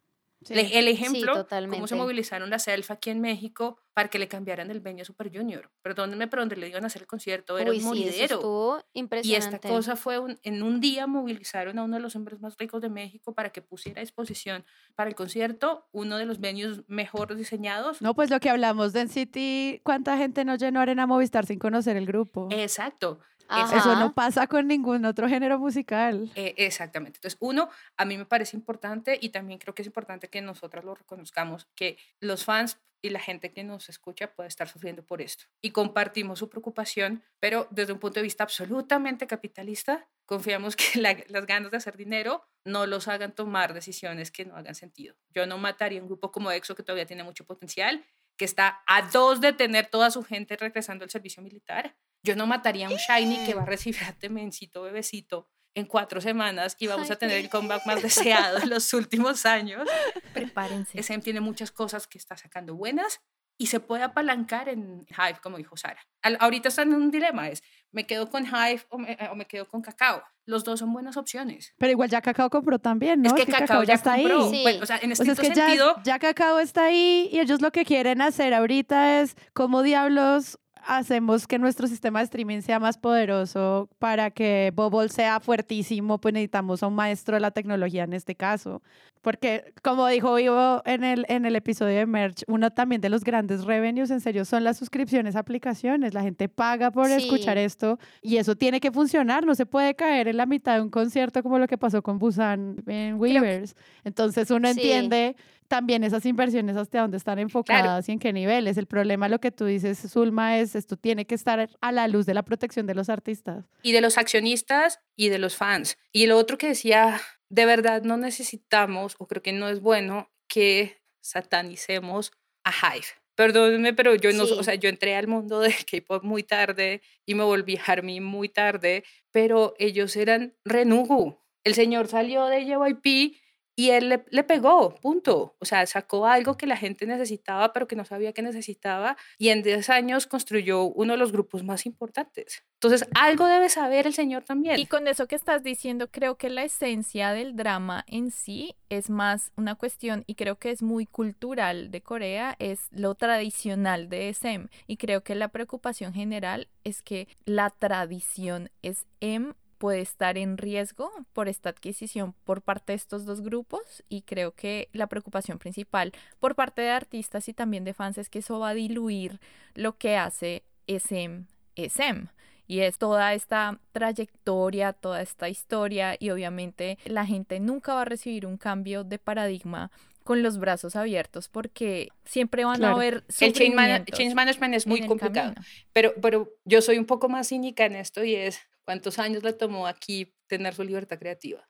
el ejemplo, cómo se movilizaron las self aquí en México para que le cambiaran el venue a Super Junior. Perdónenme, pero donde le iban a hacer el concierto era un moridero. Y esta cosa fue, en un día movilizaron a uno de los hombres más ricos de México para que pusiera a disposición para el concierto uno de los venues mejor diseñados. No, pues lo que hablamos de City, ¿cuánta gente no llenó Arena Movistar sin conocer el grupo? Exacto. Eso no pasa con ningún otro género musical. Eh, exactamente. Entonces, uno, a mí me parece importante y también creo que es importante que nosotras lo reconozcamos, que los fans y la gente que nos escucha puede estar sufriendo por esto. Y compartimos su preocupación, pero desde un punto de vista absolutamente capitalista, confiamos que las ganas de hacer dinero no los hagan tomar decisiones que no hagan sentido. Yo no mataría un grupo como EXO que todavía tiene mucho potencial, que está a dos de tener toda su gente regresando al servicio militar yo no mataría a un Shiny que va a recibir a Temencito Bebecito en cuatro semanas y vamos a tener el comeback más deseado de los últimos años. Prepárense. SM tiene muchas cosas que está sacando buenas y se puede apalancar en Hive, como dijo Sara. ahorita están en un dilema, es, ¿me quedo con Hive o me, quedo con Cacao? Los dos son buenas opciones. Pero igual ya Cacao compró también, ¿no? Es que, Cacao, ya está ahí. o sea, en este sentido... Ya, ya Cacao está ahí y ellos lo que quieren hacer ahorita es, como diablos hacemos que nuestro sistema de streaming sea más poderoso para que Bubble sea fuertísimo, pues necesitamos a un maestro de la tecnología en este caso. Porque, como dijo Vivo en el, en el episodio de Merch, uno también de los grandes revenues, en serio, son las suscripciones a aplicaciones. La gente paga por escuchar esto y eso tiene que funcionar. No se puede caer en la mitad de un concierto como lo que pasó con Busan en Weavers. Entonces, uno entiende también esas inversiones hasta dónde están enfocadas y en qué niveles. El problema, lo que tú dices, Zulma, es esto tiene que estar a la luz de la protección de los artistas. Y de los accionistas y de los fans. Y lo otro que decía, de verdad no necesitamos, o creo que no es bueno, que satanicemos a Hive. Perdónenme, pero yo no, o sea, yo entré al mundo del K-pop muy tarde y me volví Army muy tarde, pero ellos eran Renugu. El señor salió de JYP Y él le, le, pegó, punto. O sea, sacó algo que la gente necesitaba, pero que no sabía que necesitaba. Y en 10 años construyó uno de los grupos más importantes. Entonces, algo debe saber el señor también. Y con eso que estás diciendo, creo que la esencia del drama en sí es más una cuestión, y creo que es muy cultural de Corea, es lo tradicional de SM. Y creo que la preocupación general es que la tradición SM puede estar en riesgo por esta adquisición por parte de estos dos grupos y creo que la preocupación principal por parte de artistas y también de fans es que eso va a diluir lo que hace SM SM y es toda esta trayectoria, toda esta historia y obviamente la gente nunca va a recibir un cambio de paradigma con los brazos abiertos porque siempre van a haber el change, management es muy complicado pero pero yo soy un poco más cínica en esto y es ¿Cuántos años le tomó aquí tener su libertad creativa?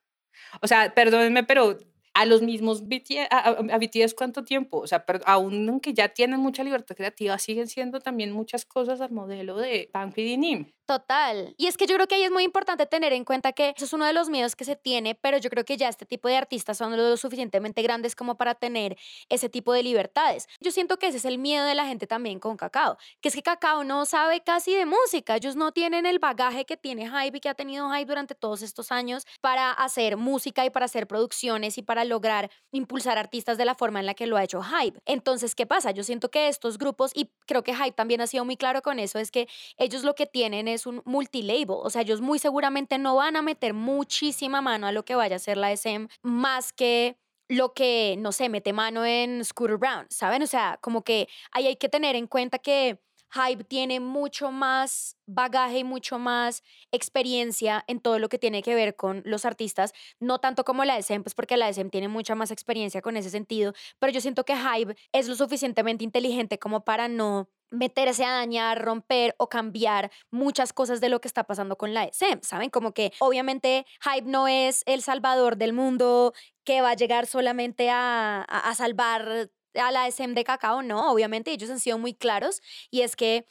O sea, perdónenme, pero a los mismos BTS, a, BTS cuánto tiempo, o sea, pero aún aunque ya tienen mucha libertad creativa, siguen siendo también muchas cosas al modelo de Bang Nim. Total. Y es que yo creo que ahí es muy importante tener en cuenta que eso es uno de los miedos que se tiene, pero yo creo que ya este tipo de artistas son lo suficientemente grandes como para tener ese tipo de libertades. Yo siento que ese es el miedo de la gente también con Cacao, que es que Cacao no sabe casi de música, ellos no tienen el bagaje que tiene Hype y que ha tenido Hype durante todos estos años para hacer música y para hacer producciones y para lograr impulsar artistas de la forma en la que lo ha hecho Hype. Entonces, ¿qué pasa? Yo siento que estos grupos, y creo que Hype también ha sido muy claro con eso, es que ellos lo que tienen es un multilabel, o sea, ellos muy seguramente no van a meter muchísima mano a lo que vaya a ser la SM, más que lo que, no sé, mete mano en Scooter Brown, ¿saben? O sea, como que ahí hay que tener en cuenta que Hype tiene mucho más bagaje y mucho más experiencia en todo lo que tiene que ver con los artistas, no tanto como la SM, pues porque la SM tiene mucha más experiencia con ese sentido, pero yo siento que Hype es lo suficientemente inteligente como para no meterse a dañar, romper o cambiar muchas cosas de lo que está pasando con la SM, ¿saben? Como que obviamente Hype no es el salvador del mundo que va a llegar solamente a, a salvar a la SM de cacao, no, obviamente ellos han sido muy claros y es que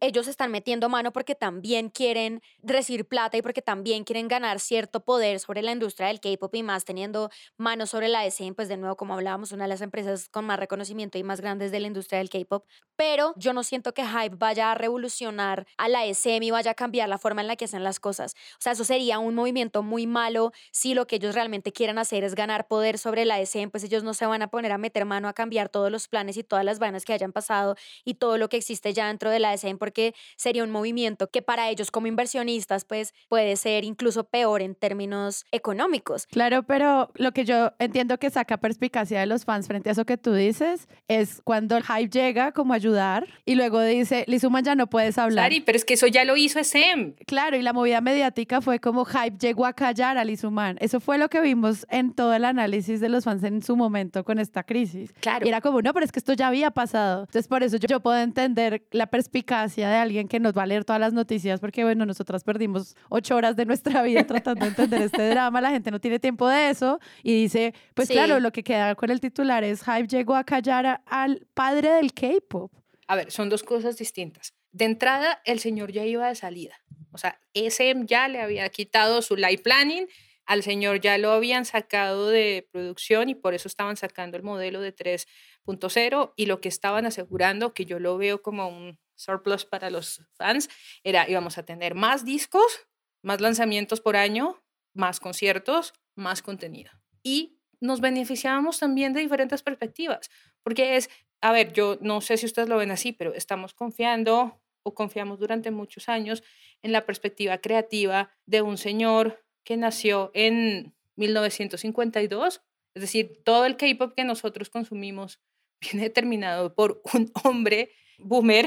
ellos están metiendo mano porque también quieren recibir plata y porque también quieren ganar cierto poder sobre la industria del K-pop y más teniendo mano sobre la SM, pues de nuevo, como hablábamos, una de las empresas con más reconocimiento y más grandes de la industria del K-pop. Pero yo no siento que Hype vaya a revolucionar a la SM y vaya a cambiar la forma en la que hacen las cosas. O sea, eso sería un movimiento muy malo si lo que ellos realmente quieren hacer es ganar poder sobre la SM, pues ellos no se van a poner a meter mano a cambiar todos los planes y todas las vainas que hayan pasado y todo lo que existe ya dentro de la SM porque sería un movimiento que para ellos como inversionistas pues puede ser incluso peor en términos económicos. Claro, pero lo que yo entiendo que saca perspicacia de los fans frente a eso que tú dices es cuando el hype llega como a ayudar y luego dice, Lizuman ya no puedes hablar. Claro, pero es que eso ya lo hizo SM. Claro, y la movida mediática fue como hype llegó a callar a Lizuman. Eso fue lo que vimos en todo el análisis de los fans en su momento con esta crisis. Claro. Y era como, no, pero es que esto ya había pasado. Entonces, por eso yo, yo puedo entender la perspicacia de alguien que nos va a leer todas las noticias, porque bueno, nosotras perdimos ocho horas de nuestra vida tratando de entender este drama, la gente no tiene tiempo de eso y dice, pues claro, lo que queda con el titular es Hype llegó a callar al padre del K-Pop. A ver, son dos cosas distintas. De entrada, el señor ya iba de salida. O sea, SM ya le había quitado su live planning, al señor ya lo habían sacado de producción y por eso estaban sacando el modelo de 3.0 y lo que estaban asegurando, que yo lo veo como un surplus para los fans era íbamos a tener más discos, más lanzamientos por año, más conciertos, más contenido. Y nos beneficiábamos también de diferentes perspectivas, porque es, a ver, yo no sé si ustedes lo ven así, pero estamos confiando o confiamos durante muchos años en la perspectiva creativa de un señor que nació en 1952, es decir, todo el K-pop que nosotros consumimos viene determinado por un hombre boomer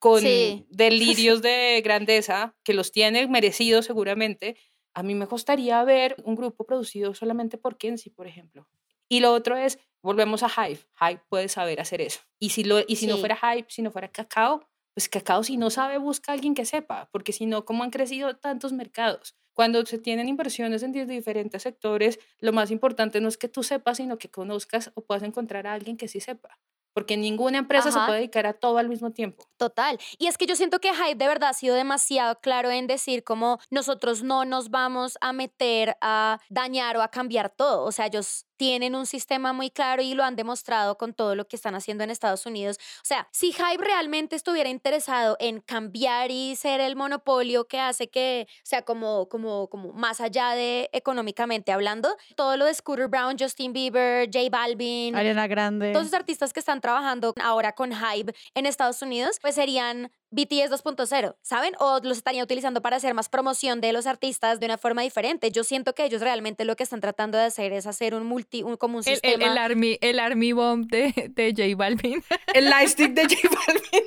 con delirios de grandeza, que los tiene merecidos seguramente, a mí me gustaría ver un grupo producido solamente por Kenzie, por ejemplo. Y lo otro es, volvemos a Hype. Hype puede saber hacer eso. Y si, lo, y si no fuera Hype, si no fuera Cacao, pues Cacao si no sabe busca a alguien que sepa, porque si no, ¿cómo han crecido tantos mercados? Cuando se tienen inversiones en diferentes sectores, lo más importante no es que tú sepas, sino que conozcas o puedas encontrar a alguien que sí sepa porque ninguna empresa se puede dedicar a todo al mismo tiempo. Total. Y es que yo siento que Hype de verdad ha sido demasiado claro en decir como nosotros no nos vamos a meter a dañar o a cambiar todo. O sea, ellos tienen un sistema muy claro y lo han demostrado con todo lo que están haciendo en Estados Unidos. O sea, si Hype realmente estuviera interesado en cambiar y ser el monopolio que hace que, o sea, como, como, como más allá de económicamente hablando, todo lo de Scooter Brown, Justin Bieber, J Balvin, Ariana Grande. todos los artistas que están trabajando ahora con Hype en Estados Unidos, pues serían BTS 2.0, ¿saben? O los estarían utilizando para hacer más promoción de los artistas de una forma diferente. Yo siento que ellos realmente lo que están tratando de hacer es hacer un multi, un, como un El, sistema. el, el Army, el Army Bomb de, de J Balvin. El lightstick de J Balvin.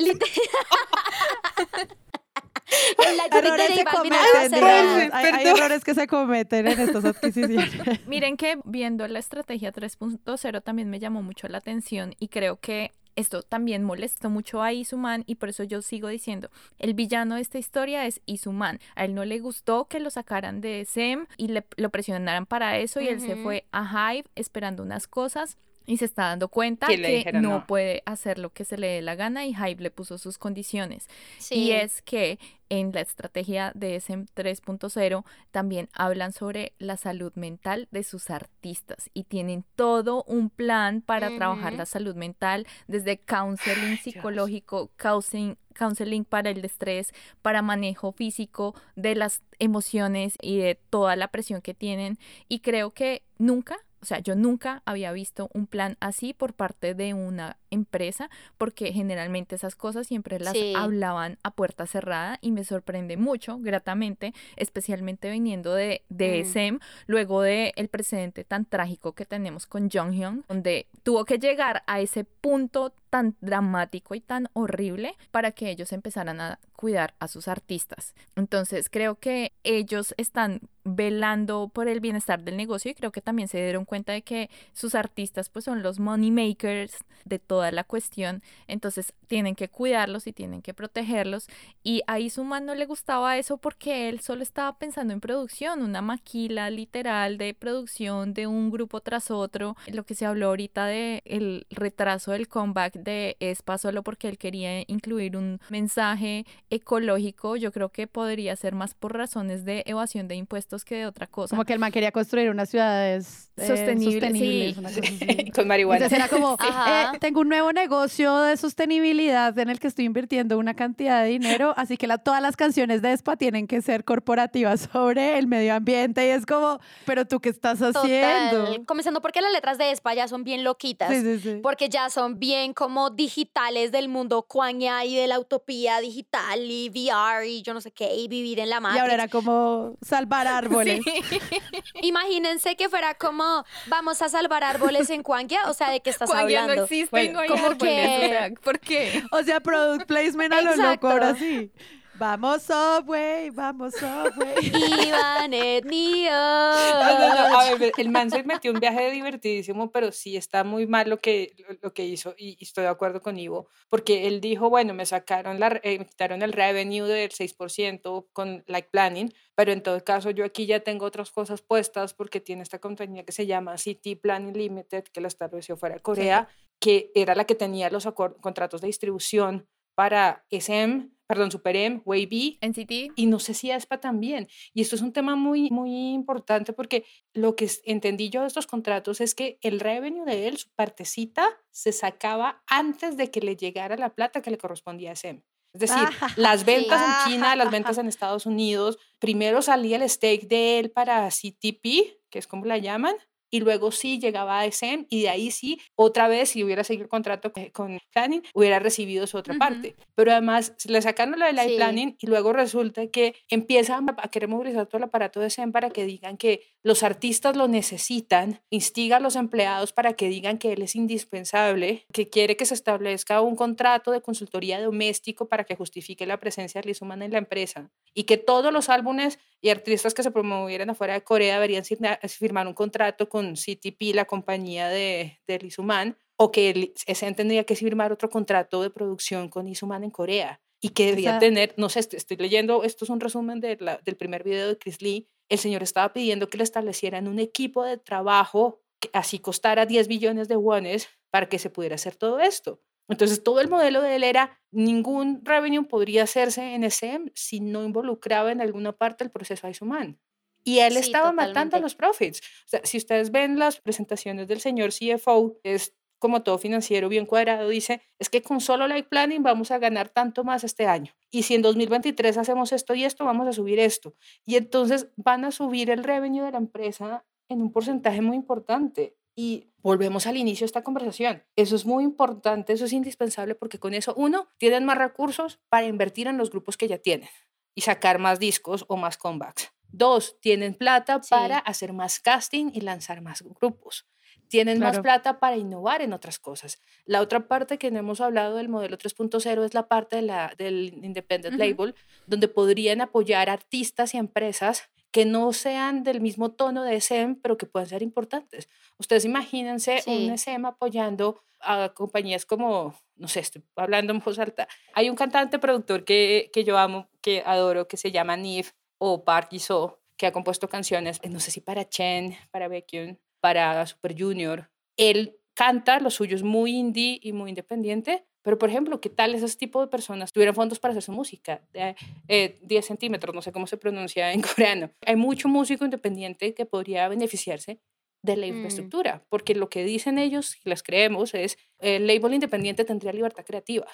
El lightstick de Errores J Balvin se hay, hay errores que se cometen en estas adquisiciones. Miren que viendo la estrategia 3.0 también me llamó mucho la atención y creo que esto también molestó mucho a Izuman y por eso yo sigo diciendo, el villano de esta historia es Izuman. A él no le gustó que lo sacaran de SEM y le, lo presionaran para eso y él se fue a Hive esperando unas cosas y se está dando cuenta Que no, no. puede hacer lo que se le dé la gana y Hive le puso sus condiciones. Sí. Y es que en la estrategia de SM 3.0 también hablan sobre la salud mental de sus artistas y tienen todo un plan para trabajar la salud mental desde counseling psicológico, counseling, counseling para el estrés, para manejo físico de las emociones y de toda la presión que tienen. Y creo que nunca, o sea, yo nunca había visto un plan así por parte de una empresa, porque generalmente esas cosas siempre las Sí. hablaban a puerta cerrada y me sorprende mucho, gratamente, especialmente viniendo de, de Mm. SM, luego de el precedente tan trágico que tenemos con Jonghyun, donde tuvo que llegar a ese punto tan dramático y tan horrible para que ellos empezaran a cuidar a sus artistas. Entonces creo que ellos están velando por el bienestar del negocio y creo que también se dieron cuenta de que sus artistas pues son los money makers de toda la cuestión, entonces tienen que cuidarlos y tienen que protegerlos. Y a Isuman no le gustaba eso porque él solo estaba pensando en producción, una maquila literal de producción de un grupo tras otro, lo que se habló ahorita de el retraso del comeback de ESPA solo porque él quería incluir un mensaje ecológico, yo creo que podría ser más por razones de evasión de impuestos que de otra cosa. Como que el man quería construir unas ciudades eh, Sostenible, sostenibles, sí. una cosa así. Con marihuana. Entonces era como, Ajá. eh, tengo un nuevo negocio de sostenibilidad en el que estoy invirtiendo una cantidad de dinero, así que la, todas las canciones de ESPA tienen que ser corporativas sobre el medio ambiente y es como, pero tú qué estás haciendo? Total. Comenzando porque las letras de Espa ya son bien loquitas. Sí, sí, sí. Porque ya son bien como digitales del mundo cuaña y de la utopía digital y VR y yo no sé qué, y vivir en la Y Matrix. ahora era como salvar árboles. Imagínense que fuera como, vamos a salvar árboles en Cuangia, o sea, ¿de qué estás Cuando ya no hablando? existen, Bueno, no hay árboles, que- o sea, ¿por qué? O sea, product placement a lo loco, ahora sí. Vamos Subway, vamos Subway. Iván Etnio. No, no, no, A ver, el man se metió un viaje divertidísimo, pero sí está muy mal lo que, lo- lo que hizo y, y estoy de acuerdo con Ivo, porque él dijo, bueno, me sacaron la, eh, me quitaron el revenue del 6% con Like Planning, pero en todo caso yo aquí ya tengo otras cosas puestas porque tiene esta compañía que se llama City Planning Limited, que la estableció fuera de Corea, que era la que tenía los contratos de distribución para SM, perdón, Super M, Wavy NCT, y no sé si ASPA también. Y esto es un tema muy, muy importante porque lo que entendí yo de estos contratos es que el revenue de él, su partecita, se sacaba antes de que le llegara la plata que le correspondía a SM. Es decir, las ventas en China, las ventas en Estados Unidos, primero salía el stake de él para CTP, que es como la llaman, y luego sí llegaba a SM y de ahí sí, otra vez, si hubiera seguido el contrato con- Planning, hubiera recibido su otra parte. Pero además le sacaron lo de Life Sí. Planning y luego resulta que empiezan a querer movilizar todo el aparato de SEM para que digan que los artistas lo necesitan, instiga a los empleados para que digan que él es indispensable, que quiere que se establezca un contrato de consultoría doméstico para que justifique la presencia de Liz Humana en la empresa y que todos los álbumes y artistas que se promovieran afuera de Corea deberían firmar un contrato con CTP, la compañía de, de Liz Human, o que ese tendría que firmar otro contrato de producción con Isuman en Corea y que debía sea- tener, no sé, est- estoy leyendo, esto es un resumen de la- del primer video de Chris Lee, el señor estaba pidiendo que le establecieran un equipo de trabajo que así costara 10 billones de wones para que se pudiera hacer todo esto. Entonces, todo el modelo de él era, ningún revenue podría hacerse en SM si no involucraba en alguna parte el proceso Isuman. Y él Sí, estaba matando totalmente. a los profits. O sea, si ustedes ven las presentaciones del señor CFO, es como todo financiero bien cuadrado, dice, es que con solo life planning vamos a ganar tanto más este año. Y si en 2023 hacemos esto y esto, vamos a subir esto. Y entonces van a subir el revenue de la empresa en un porcentaje muy importante. Y volvemos al inicio de esta conversación. Eso es muy importante, eso es indispensable porque con eso, uno, tienen más recursos para invertir en los grupos que ya tienen y sacar más discos o más comebacks. Dos, tienen plata Sí. para hacer más casting y lanzar más grupos. Tienen más plata para innovar en otras cosas. La otra parte que no hemos hablado del modelo 3.0 es la parte de la, del independent label, donde podrían apoyar artistas y empresas que no sean del mismo tono de SM, pero que puedan ser importantes. Ustedes imagínense Sí. un SM apoyando a compañías como, no sé, estoy hablando en voz alta. Hay un cantante productor que, que yo amo, que adoro, que se llama Nif o Park Iso, que ha compuesto canciones, no sé si para Chen, para Baekhyun, para Super Junior. Él canta, lo suyo es muy indie y muy independiente, pero por ejemplo, ¿qué tal esos tipos de personas tuvieran fondos para hacer su música? De, eh, 10 centímetros, no sé cómo se pronuncia en coreano. Hay mucho músico independiente que podría beneficiarse de la Mm. infraestructura, porque lo que dicen ellos, y las creemos, es el label independiente tendría libertad creativa.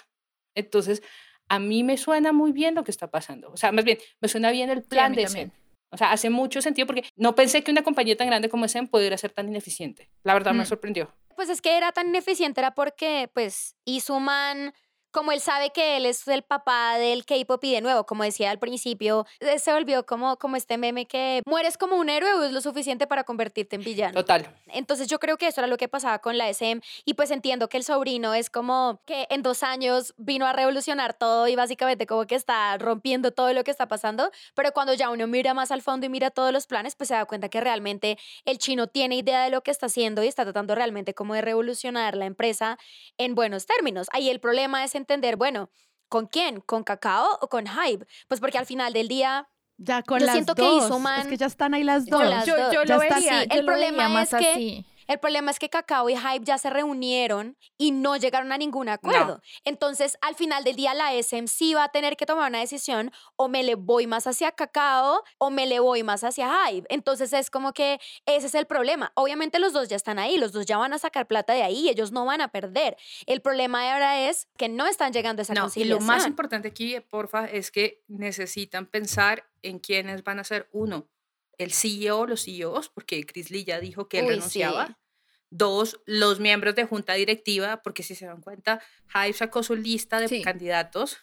Entonces, a mí me suena muy bien lo que está pasando. O sea, más bien, me suena bien el Sí, plan mí de ese. O sea, hace mucho sentido porque no pensé que una compañía tan grande como SM pudiera ser tan ineficiente. La verdad me Mm. sorprendió. Pues es que era tan ineficiente era porque, pues, Isuman, como él sabe que él es el papá del K-pop y de nuevo, como decía al principio, eh, se volvió como, como este meme que mueres como un héroe o es lo suficiente para convertirte en villano. Total. Entonces yo creo que eso era lo que pasaba con la SM y pues entiendo que el sobrino es como que en dos años vino a revolucionar todo y básicamente como que está rompiendo todo lo que está pasando, pero cuando ya uno mira más al fondo y mira todos los planes, pues se da cuenta que realmente el chino tiene idea de lo que está haciendo y está tratando realmente como de revolucionar la empresa en buenos términos. Ahí el problema es entender, bueno, ¿con quién? ¿Con Cacao o con Hype? Pues porque al final del día Ya con Yo las siento que dos. hizo Es man que ya están ahí las dos. las Yo, dos. yo Ya lo está vería, así. yo El lo vería problema más es que- así. El problema es que Cacao y Hype ya se reunieron y no llegaron a ningún acuerdo. Entonces, al final del día, la SMC va a tener que tomar una decisión o me le voy más hacia Cacao o me le voy más hacia Hype. Entonces, es como que ese es el problema. Obviamente, los dos ya están ahí, los dos ya van a sacar plata de ahí, ellos no van a perder. El problema ahora es que no están llegando a esa No, y lo más importante aquí, eh, porfa, es que necesitan pensar en quiénes van a ser uno, el CEO, los CEOs, porque Chris Lee ya dijo que él Uy, renunciaba. sí. Dos, los miembros de junta directiva, porque si se dan cuenta, Hype sacó su lista de Sí. candidatos,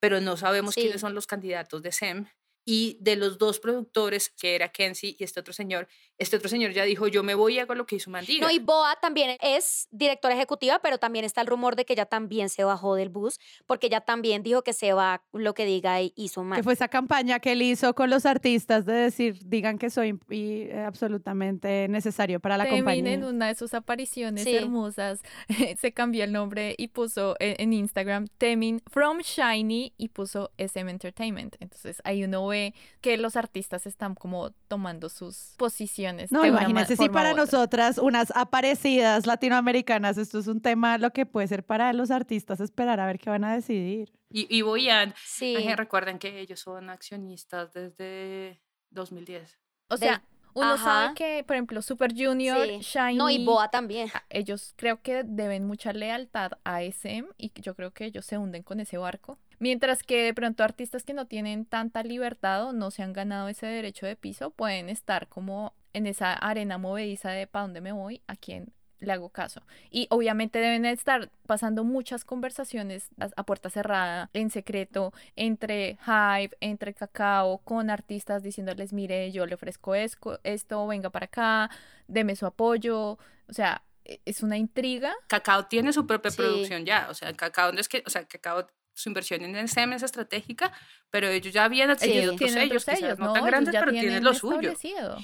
pero no sabemos Sí. quiénes son los candidatos de SEM. Y de los dos productores, que era Kenzie y este otro señor, este otro señor ya dijo, yo me voy y hago lo que hizo Mandiga. No, y Boa también es directora ejecutiva, pero también está el rumor de que ella también se bajó del bus, porque ella también dijo que se va lo que diga y hizo mal. Que fue esa campaña que él hizo con los artistas de decir, digan que soy y, eh, absolutamente necesario para la Temin compañía. en una de sus apariciones Sí. hermosas se cambió el nombre y puso en, en Instagram Temin from Shiny y puso SM Entertainment. Entonces ahí uno ve que los artistas están como tomando sus posiciones. No, de imagínense si para otra. nosotras, unas aparecidas latinoamericanas, esto es un tema, lo que puede ser para los artistas esperar a ver qué van a decidir. Y, y Boyan, sí. Recuerden que ellos son accionistas desde 2010. O sea, uno sabe Ajá. que, por ejemplo, Super Junior, Sí. Shiny. No, y Boa también. Ellos creo que deben mucha lealtad a SM y que yo creo que ellos se hunden con ese barco. Mientras que de pronto artistas que no tienen tanta libertad o no se han ganado ese derecho de piso pueden estar como en esa arena movediza de para dónde me voy, a quién le hago caso. Y obviamente deben estar pasando muchas conversaciones a, a puerta cerrada, en secreto, entre Hype, entre Cacao, con artistas diciéndoles, mire, yo le ofrezco esco- esto, venga para acá, deme su apoyo. O sea, e- es una intriga. Cacao tiene su propia Sí. producción ya, o sea, Cacao no es que, o sea, Cacao su inversión en SEM es estratégica, pero ellos ya habían adquirido Ellos otros tienen sellos, otros quizás sellos, no, ¿no? tan Ellos grandes, pero tienen tienen lo suyo.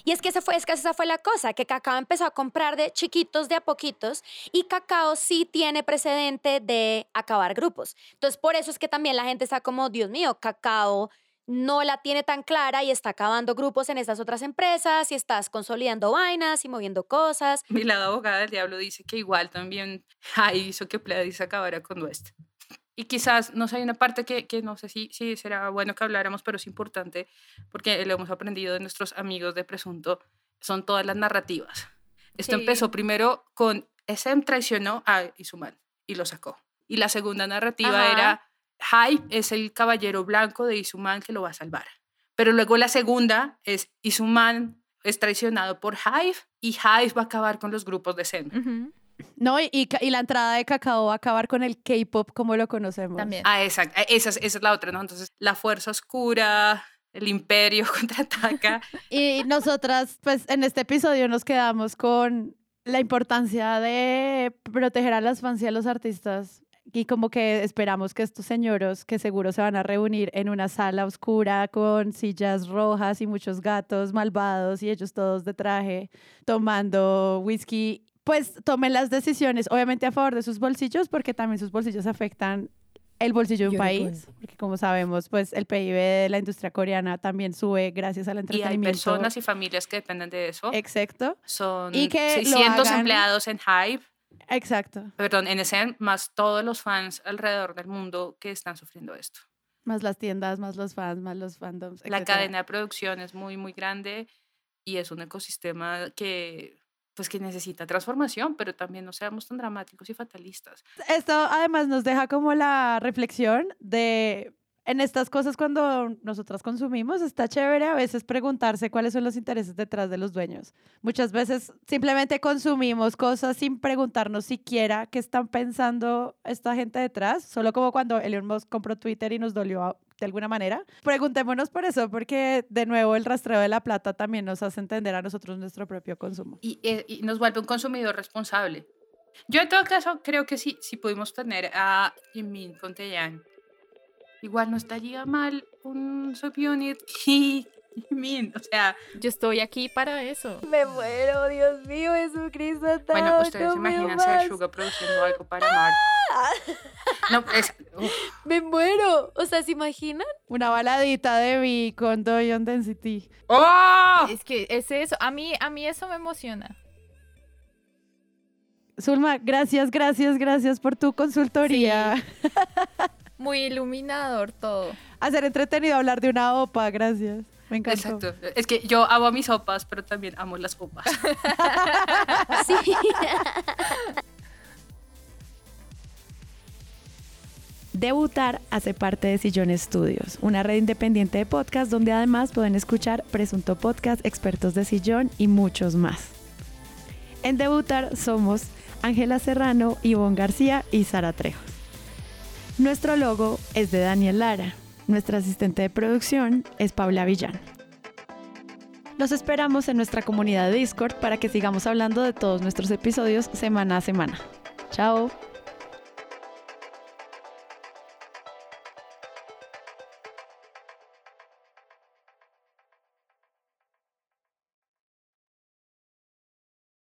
Y es que, esa fue, es que esa fue la cosa, que Cacao empezó a comprar de chiquitos de a poquitos y Cacao sí tiene precedente de acabar grupos. Entonces, por eso es que también la gente está como, Dios mío, Cacao no la tiene tan clara y está acabando grupos en estas otras empresas y estás consolidando vainas y moviendo cosas. Mi lado abogada del diablo dice que igual también Hype hizo que Pledis acabara con West. Y quizás, no sé, hay una parte que, que no sé si, si será bueno que habláramos, pero es importante porque lo hemos aprendido de nuestros amigos de Presunto, son todas las narrativas. Esto Sí. empezó primero con SM traicionó a Izuman y lo sacó. Y la segunda narrativa Ajá. era Hype es el caballero blanco de Izuman que lo va a salvar. Pero luego la segunda es Izuman es traicionado por Hive y Hive va a acabar con los grupos de Zen. Ujú, No, y, y y la entrada de Cacao va a acabar con el K-pop como lo conocemos. También. Ah, exacto. Esa es, esa es la otra, ¿no? Entonces, la fuerza oscura, el imperio contraataca. Y nosotras, pues en este episodio nos quedamos con la importancia de proteger a las fans y a los artistas. Y como que esperamos que estos señoros, que seguro se van a reunir en una sala oscura con sillas rojas y muchos gatos malvados y ellos todos de traje, tomando whisky, pues tomen las decisiones, obviamente a favor de sus bolsillos, porque también sus bolsillos afectan el bolsillo de un Yo no país, porque como sabemos, pues el PIB de la industria coreana también sube gracias al Y hay entretenimiento. personas y familias que dependen de eso. Exacto, Son y que lo 600 hagan- empleados en Hive, exacto. perdón, en SN, más todos los fans alrededor del mundo que están sufriendo esto. Más las tiendas, más los fans, más los fandoms. La cadena de producción es muy, muy grande y es un ecosistema que pues que necesita transformación, pero también no seamos tan dramáticos y fatalistas. Esto además nos deja como la reflexión de en estas cosas cuando nosotras consumimos está chévere a veces preguntarse cuáles son los intereses detrás de los dueños. Muchas veces simplemente consumimos cosas sin preguntarnos siquiera qué están pensando esta gente detrás, solo como cuando Elon Musk compró Twitter y nos dolió de alguna manera. Preguntémonos por eso, porque de nuevo el rastreo de la plata también nos hace entender a nosotros nuestro propio consumo. y, eh, nos vuelve un consumidor responsable. Yo en todo caso creo que sí, si pudimos tener a Jimin con Taeyeon, igual no estaría mal un subunit y O sea, Yo estoy aquí para eso. Me muero, Dios mío, Jesucristo. bueno, ustedes se imaginan ser Suga produciendo algo para Mar. No, es, uf, Me muero. O sea, ¿se imaginan? Una baladita de Vi con Doyon Density. ¡Oh! Es que es eso. A mí, a mí eso me emociona. Zulma, gracias, gracias, gracias por tu consultoría. Muy iluminador todo. Hacer entretenido hablar de una OPA, gracias. Me encantó. Exacto. Es que yo amo mis sopas, pero también amo las opas. Sí. Debutar hace parte de Sillón Estudios, una red independiente de podcast donde además pueden escuchar Presunto Podcast, Expertos de Sillón y muchos más. En Debutar somos Ángela Serrano, Ivonne García y Sara Trejos. Nuestro logo es de Daniel Lara. Nuestra asistente de producción es Paula Villán. Los esperamos en nuestra comunidad de Discord para que sigamos hablando de todos nuestros episodios semana a semana. Chao.